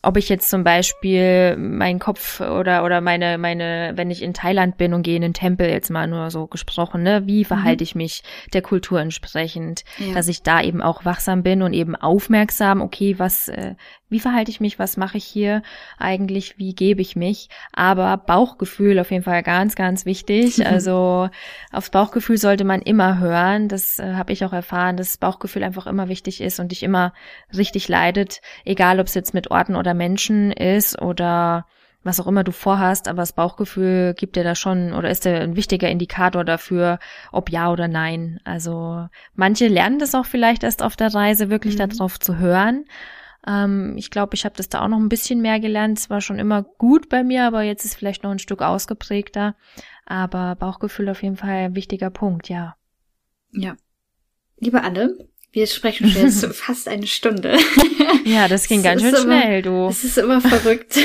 ob ich jetzt zum Beispiel meinen Kopf oder oder meine meine wenn ich in Thailand bin und gehe in den Tempel jetzt mal nur so gesprochen ne wie mhm. verhalte mhm. ich mich der Kultur entsprechend ja. dass ich da eben auch wachsam bin und eben aufmerksam okay was äh, wie verhalte ich mich, was mache ich hier eigentlich, wie gebe ich mich. Aber Bauchgefühl auf jeden Fall ganz, ganz wichtig. Also aufs Bauchgefühl sollte man immer hören. Das äh, habe ich auch erfahren, dass Bauchgefühl einfach immer wichtig ist und dich immer richtig leidet, egal ob es jetzt mit Orten oder Menschen ist oder was auch immer du vorhast, aber das Bauchgefühl gibt dir da schon oder ist der ein wichtiger Indikator dafür, ob ja oder nein. Also manche lernen das auch vielleicht erst auf der Reise, wirklich mhm. darauf zu hören. Ähm, ich glaube, ich habe das da auch noch ein bisschen mehr gelernt. Es war schon immer gut bei mir, aber jetzt ist vielleicht noch ein Stück ausgeprägter. Aber Bauchgefühl auf jeden Fall ein wichtiger Punkt, ja. Ja. Liebe Anne, wir sprechen schon jetzt fast eine Stunde. Ja, das ging das ganz schön immer, schnell, du. Das ist immer verrückt.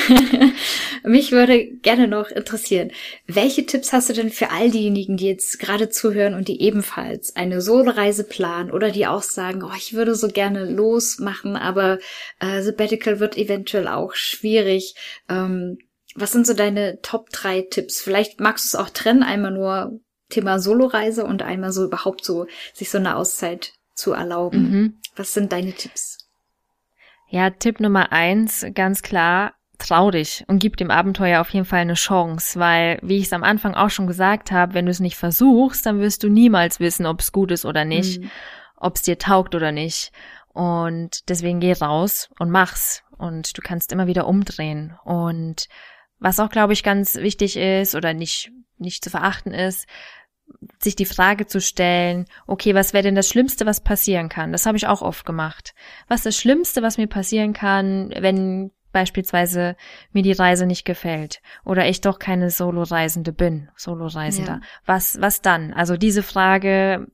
Mich würde gerne noch interessieren, welche Tipps hast du denn für all diejenigen, die jetzt gerade zuhören und die ebenfalls eine Solo-Reise planen oder die auch sagen, oh, ich würde so gerne losmachen, aber äh, Sabbatical wird eventuell auch schwierig. Ähm, was sind so deine Top drei Tipps? Vielleicht magst du es auch trennen, einmal nur Thema Solo-Reise und einmal so überhaupt so sich so eine Auszeit zu erlauben. Mhm. Was sind deine Tipps? Ja, Tipp Nummer eins, ganz klar, trau dich und gib dem Abenteuer auf jeden Fall eine Chance, weil, wie ich es am Anfang auch schon gesagt habe, wenn du es nicht versuchst, dann wirst du niemals wissen, ob es gut ist oder nicht, mhm. ob es dir taugt oder nicht. Und deswegen geh raus und mach's. Und du kannst immer wieder umdrehen. Und was auch, glaube ich, ganz wichtig ist oder nicht, nicht zu verachten ist, sich die Frage zu stellen, okay, was wäre denn das Schlimmste, was passieren kann? Das habe ich auch oft gemacht. Was ist das Schlimmste, was mir passieren kann, wenn beispielsweise mir die Reise nicht gefällt oder ich doch keine Solo-Reisende bin, Solo-Reisender. Ja. Was, was dann? Also diese Frage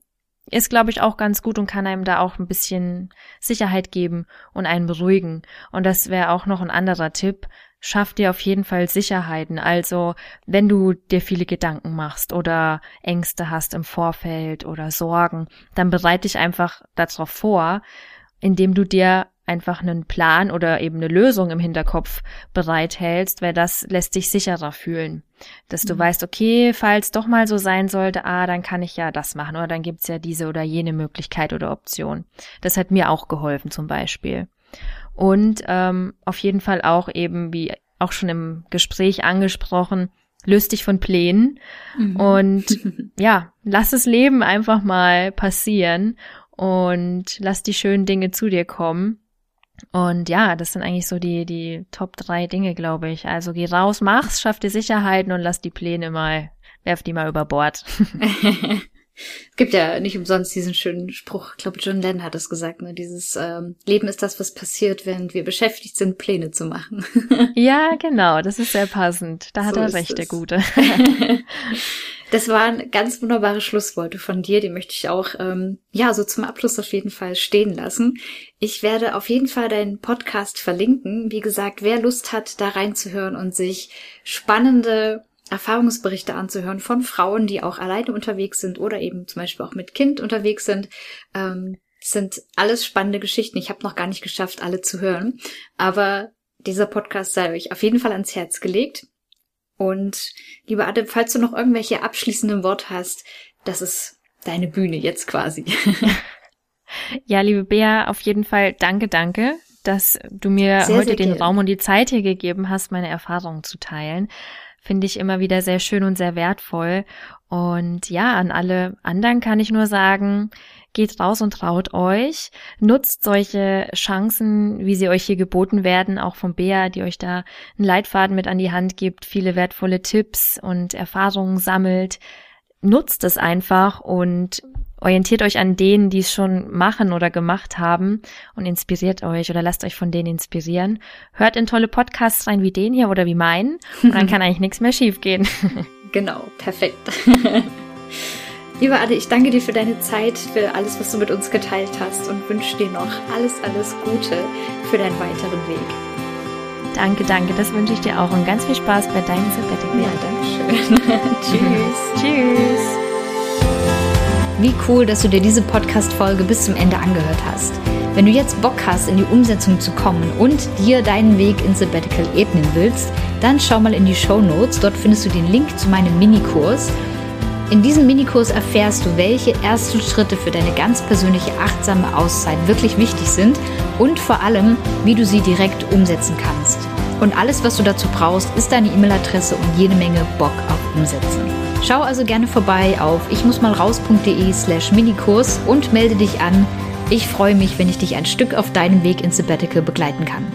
ist, glaube ich, auch ganz gut und kann einem da auch ein bisschen Sicherheit geben und einen beruhigen. Und das wäre auch noch ein anderer Tipp schaff dir auf jeden Fall Sicherheiten. Also, wenn du dir viele Gedanken machst oder Ängste hast im Vorfeld oder Sorgen, dann bereite dich einfach darauf vor, indem du dir einfach einen Plan oder eben eine Lösung im Hinterkopf bereithältst, weil das lässt dich sicherer fühlen. Dass du mhm. weißt, okay, falls doch mal so sein sollte, ah, dann kann ich ja das machen oder dann gibt's ja diese oder jene Möglichkeit oder Option. Das hat mir auch geholfen zum Beispiel. Und ähm, auf jeden Fall auch eben, wie auch schon im Gespräch angesprochen, löst dich von Plänen mhm. und ja, lass das Leben einfach mal passieren und lass die schönen Dinge zu dir kommen. Und ja, das sind eigentlich so die, die Top drei Dinge, glaube ich. Also geh raus, mach's, schaff dir Sicherheiten und lass die Pläne mal, werf die mal über Bord. Es gibt ja nicht umsonst diesen schönen Spruch, ich glaube, John Lennon hat es gesagt, ne? Dieses ähm, Leben ist das, was passiert, während wir beschäftigt sind, Pläne zu machen. ja, genau, das ist sehr passend. Da hat so er recht, der Gute. das waren ganz wunderbare Schlussworte von dir, die möchte ich auch, ähm, ja, so zum Abschluss auf jeden Fall stehen lassen. Ich werde auf jeden Fall deinen Podcast verlinken. Wie gesagt, wer Lust hat, da reinzuhören und sich spannende Erfahrungsberichte anzuhören von Frauen, die auch alleine unterwegs sind oder eben zum Beispiel auch mit Kind unterwegs sind. Ähm, sind alles spannende Geschichten. Ich habe noch gar nicht geschafft, alle zu hören. Aber dieser Podcast sei euch auf jeden Fall ans Herz gelegt. Und lieber Adam, falls du noch irgendwelche abschließenden Worte hast, das ist deine Bühne jetzt quasi. ja, liebe Bea, auf jeden Fall danke, danke, dass du mir sehr, heute sehr den Raum und die Zeit hier gegeben hast, meine Erfahrungen zu teilen finde ich immer wieder sehr schön und sehr wertvoll. Und ja, an alle anderen kann ich nur sagen, geht raus und traut euch, nutzt solche Chancen, wie sie euch hier geboten werden, auch von Bea, die euch da einen Leitfaden mit an die Hand gibt, viele wertvolle Tipps und Erfahrungen sammelt. Nutzt es einfach und orientiert euch an denen, die es schon machen oder gemacht haben und inspiriert euch oder lasst euch von denen inspirieren. Hört in tolle Podcasts rein wie den hier oder wie meinen und dann kann eigentlich nichts mehr schiefgehen. Genau, perfekt. Lieber Ade, ich danke dir für deine Zeit, für alles, was du mit uns geteilt hast und wünsche dir noch alles, alles Gute für deinen weiteren Weg. Danke, danke, das wünsche ich dir auch und ganz viel Spaß bei deinem Sabbatical. Ja, danke schön. Tschüss. Tschüss. Wie cool, dass du dir diese Podcast-Folge bis zum Ende angehört hast. Wenn du jetzt Bock hast, in die Umsetzung zu kommen und dir deinen Weg ins Sabbatical ebnen willst, dann schau mal in die Show Notes. Dort findest du den Link zu meinem Minikurs. In diesem Minikurs erfährst du, welche ersten Schritte für deine ganz persönliche achtsame Auszeit wirklich wichtig sind und vor allem, wie du sie direkt umsetzen kannst. Und alles, was du dazu brauchst, ist deine E-Mail-Adresse und jede Menge Bock auf Umsetzen. Schau also gerne vorbei auf ichmussmalraus.de slash Minikurs und melde dich an. Ich freue mich, wenn ich dich ein Stück auf deinem Weg ins Sabbatical begleiten kann.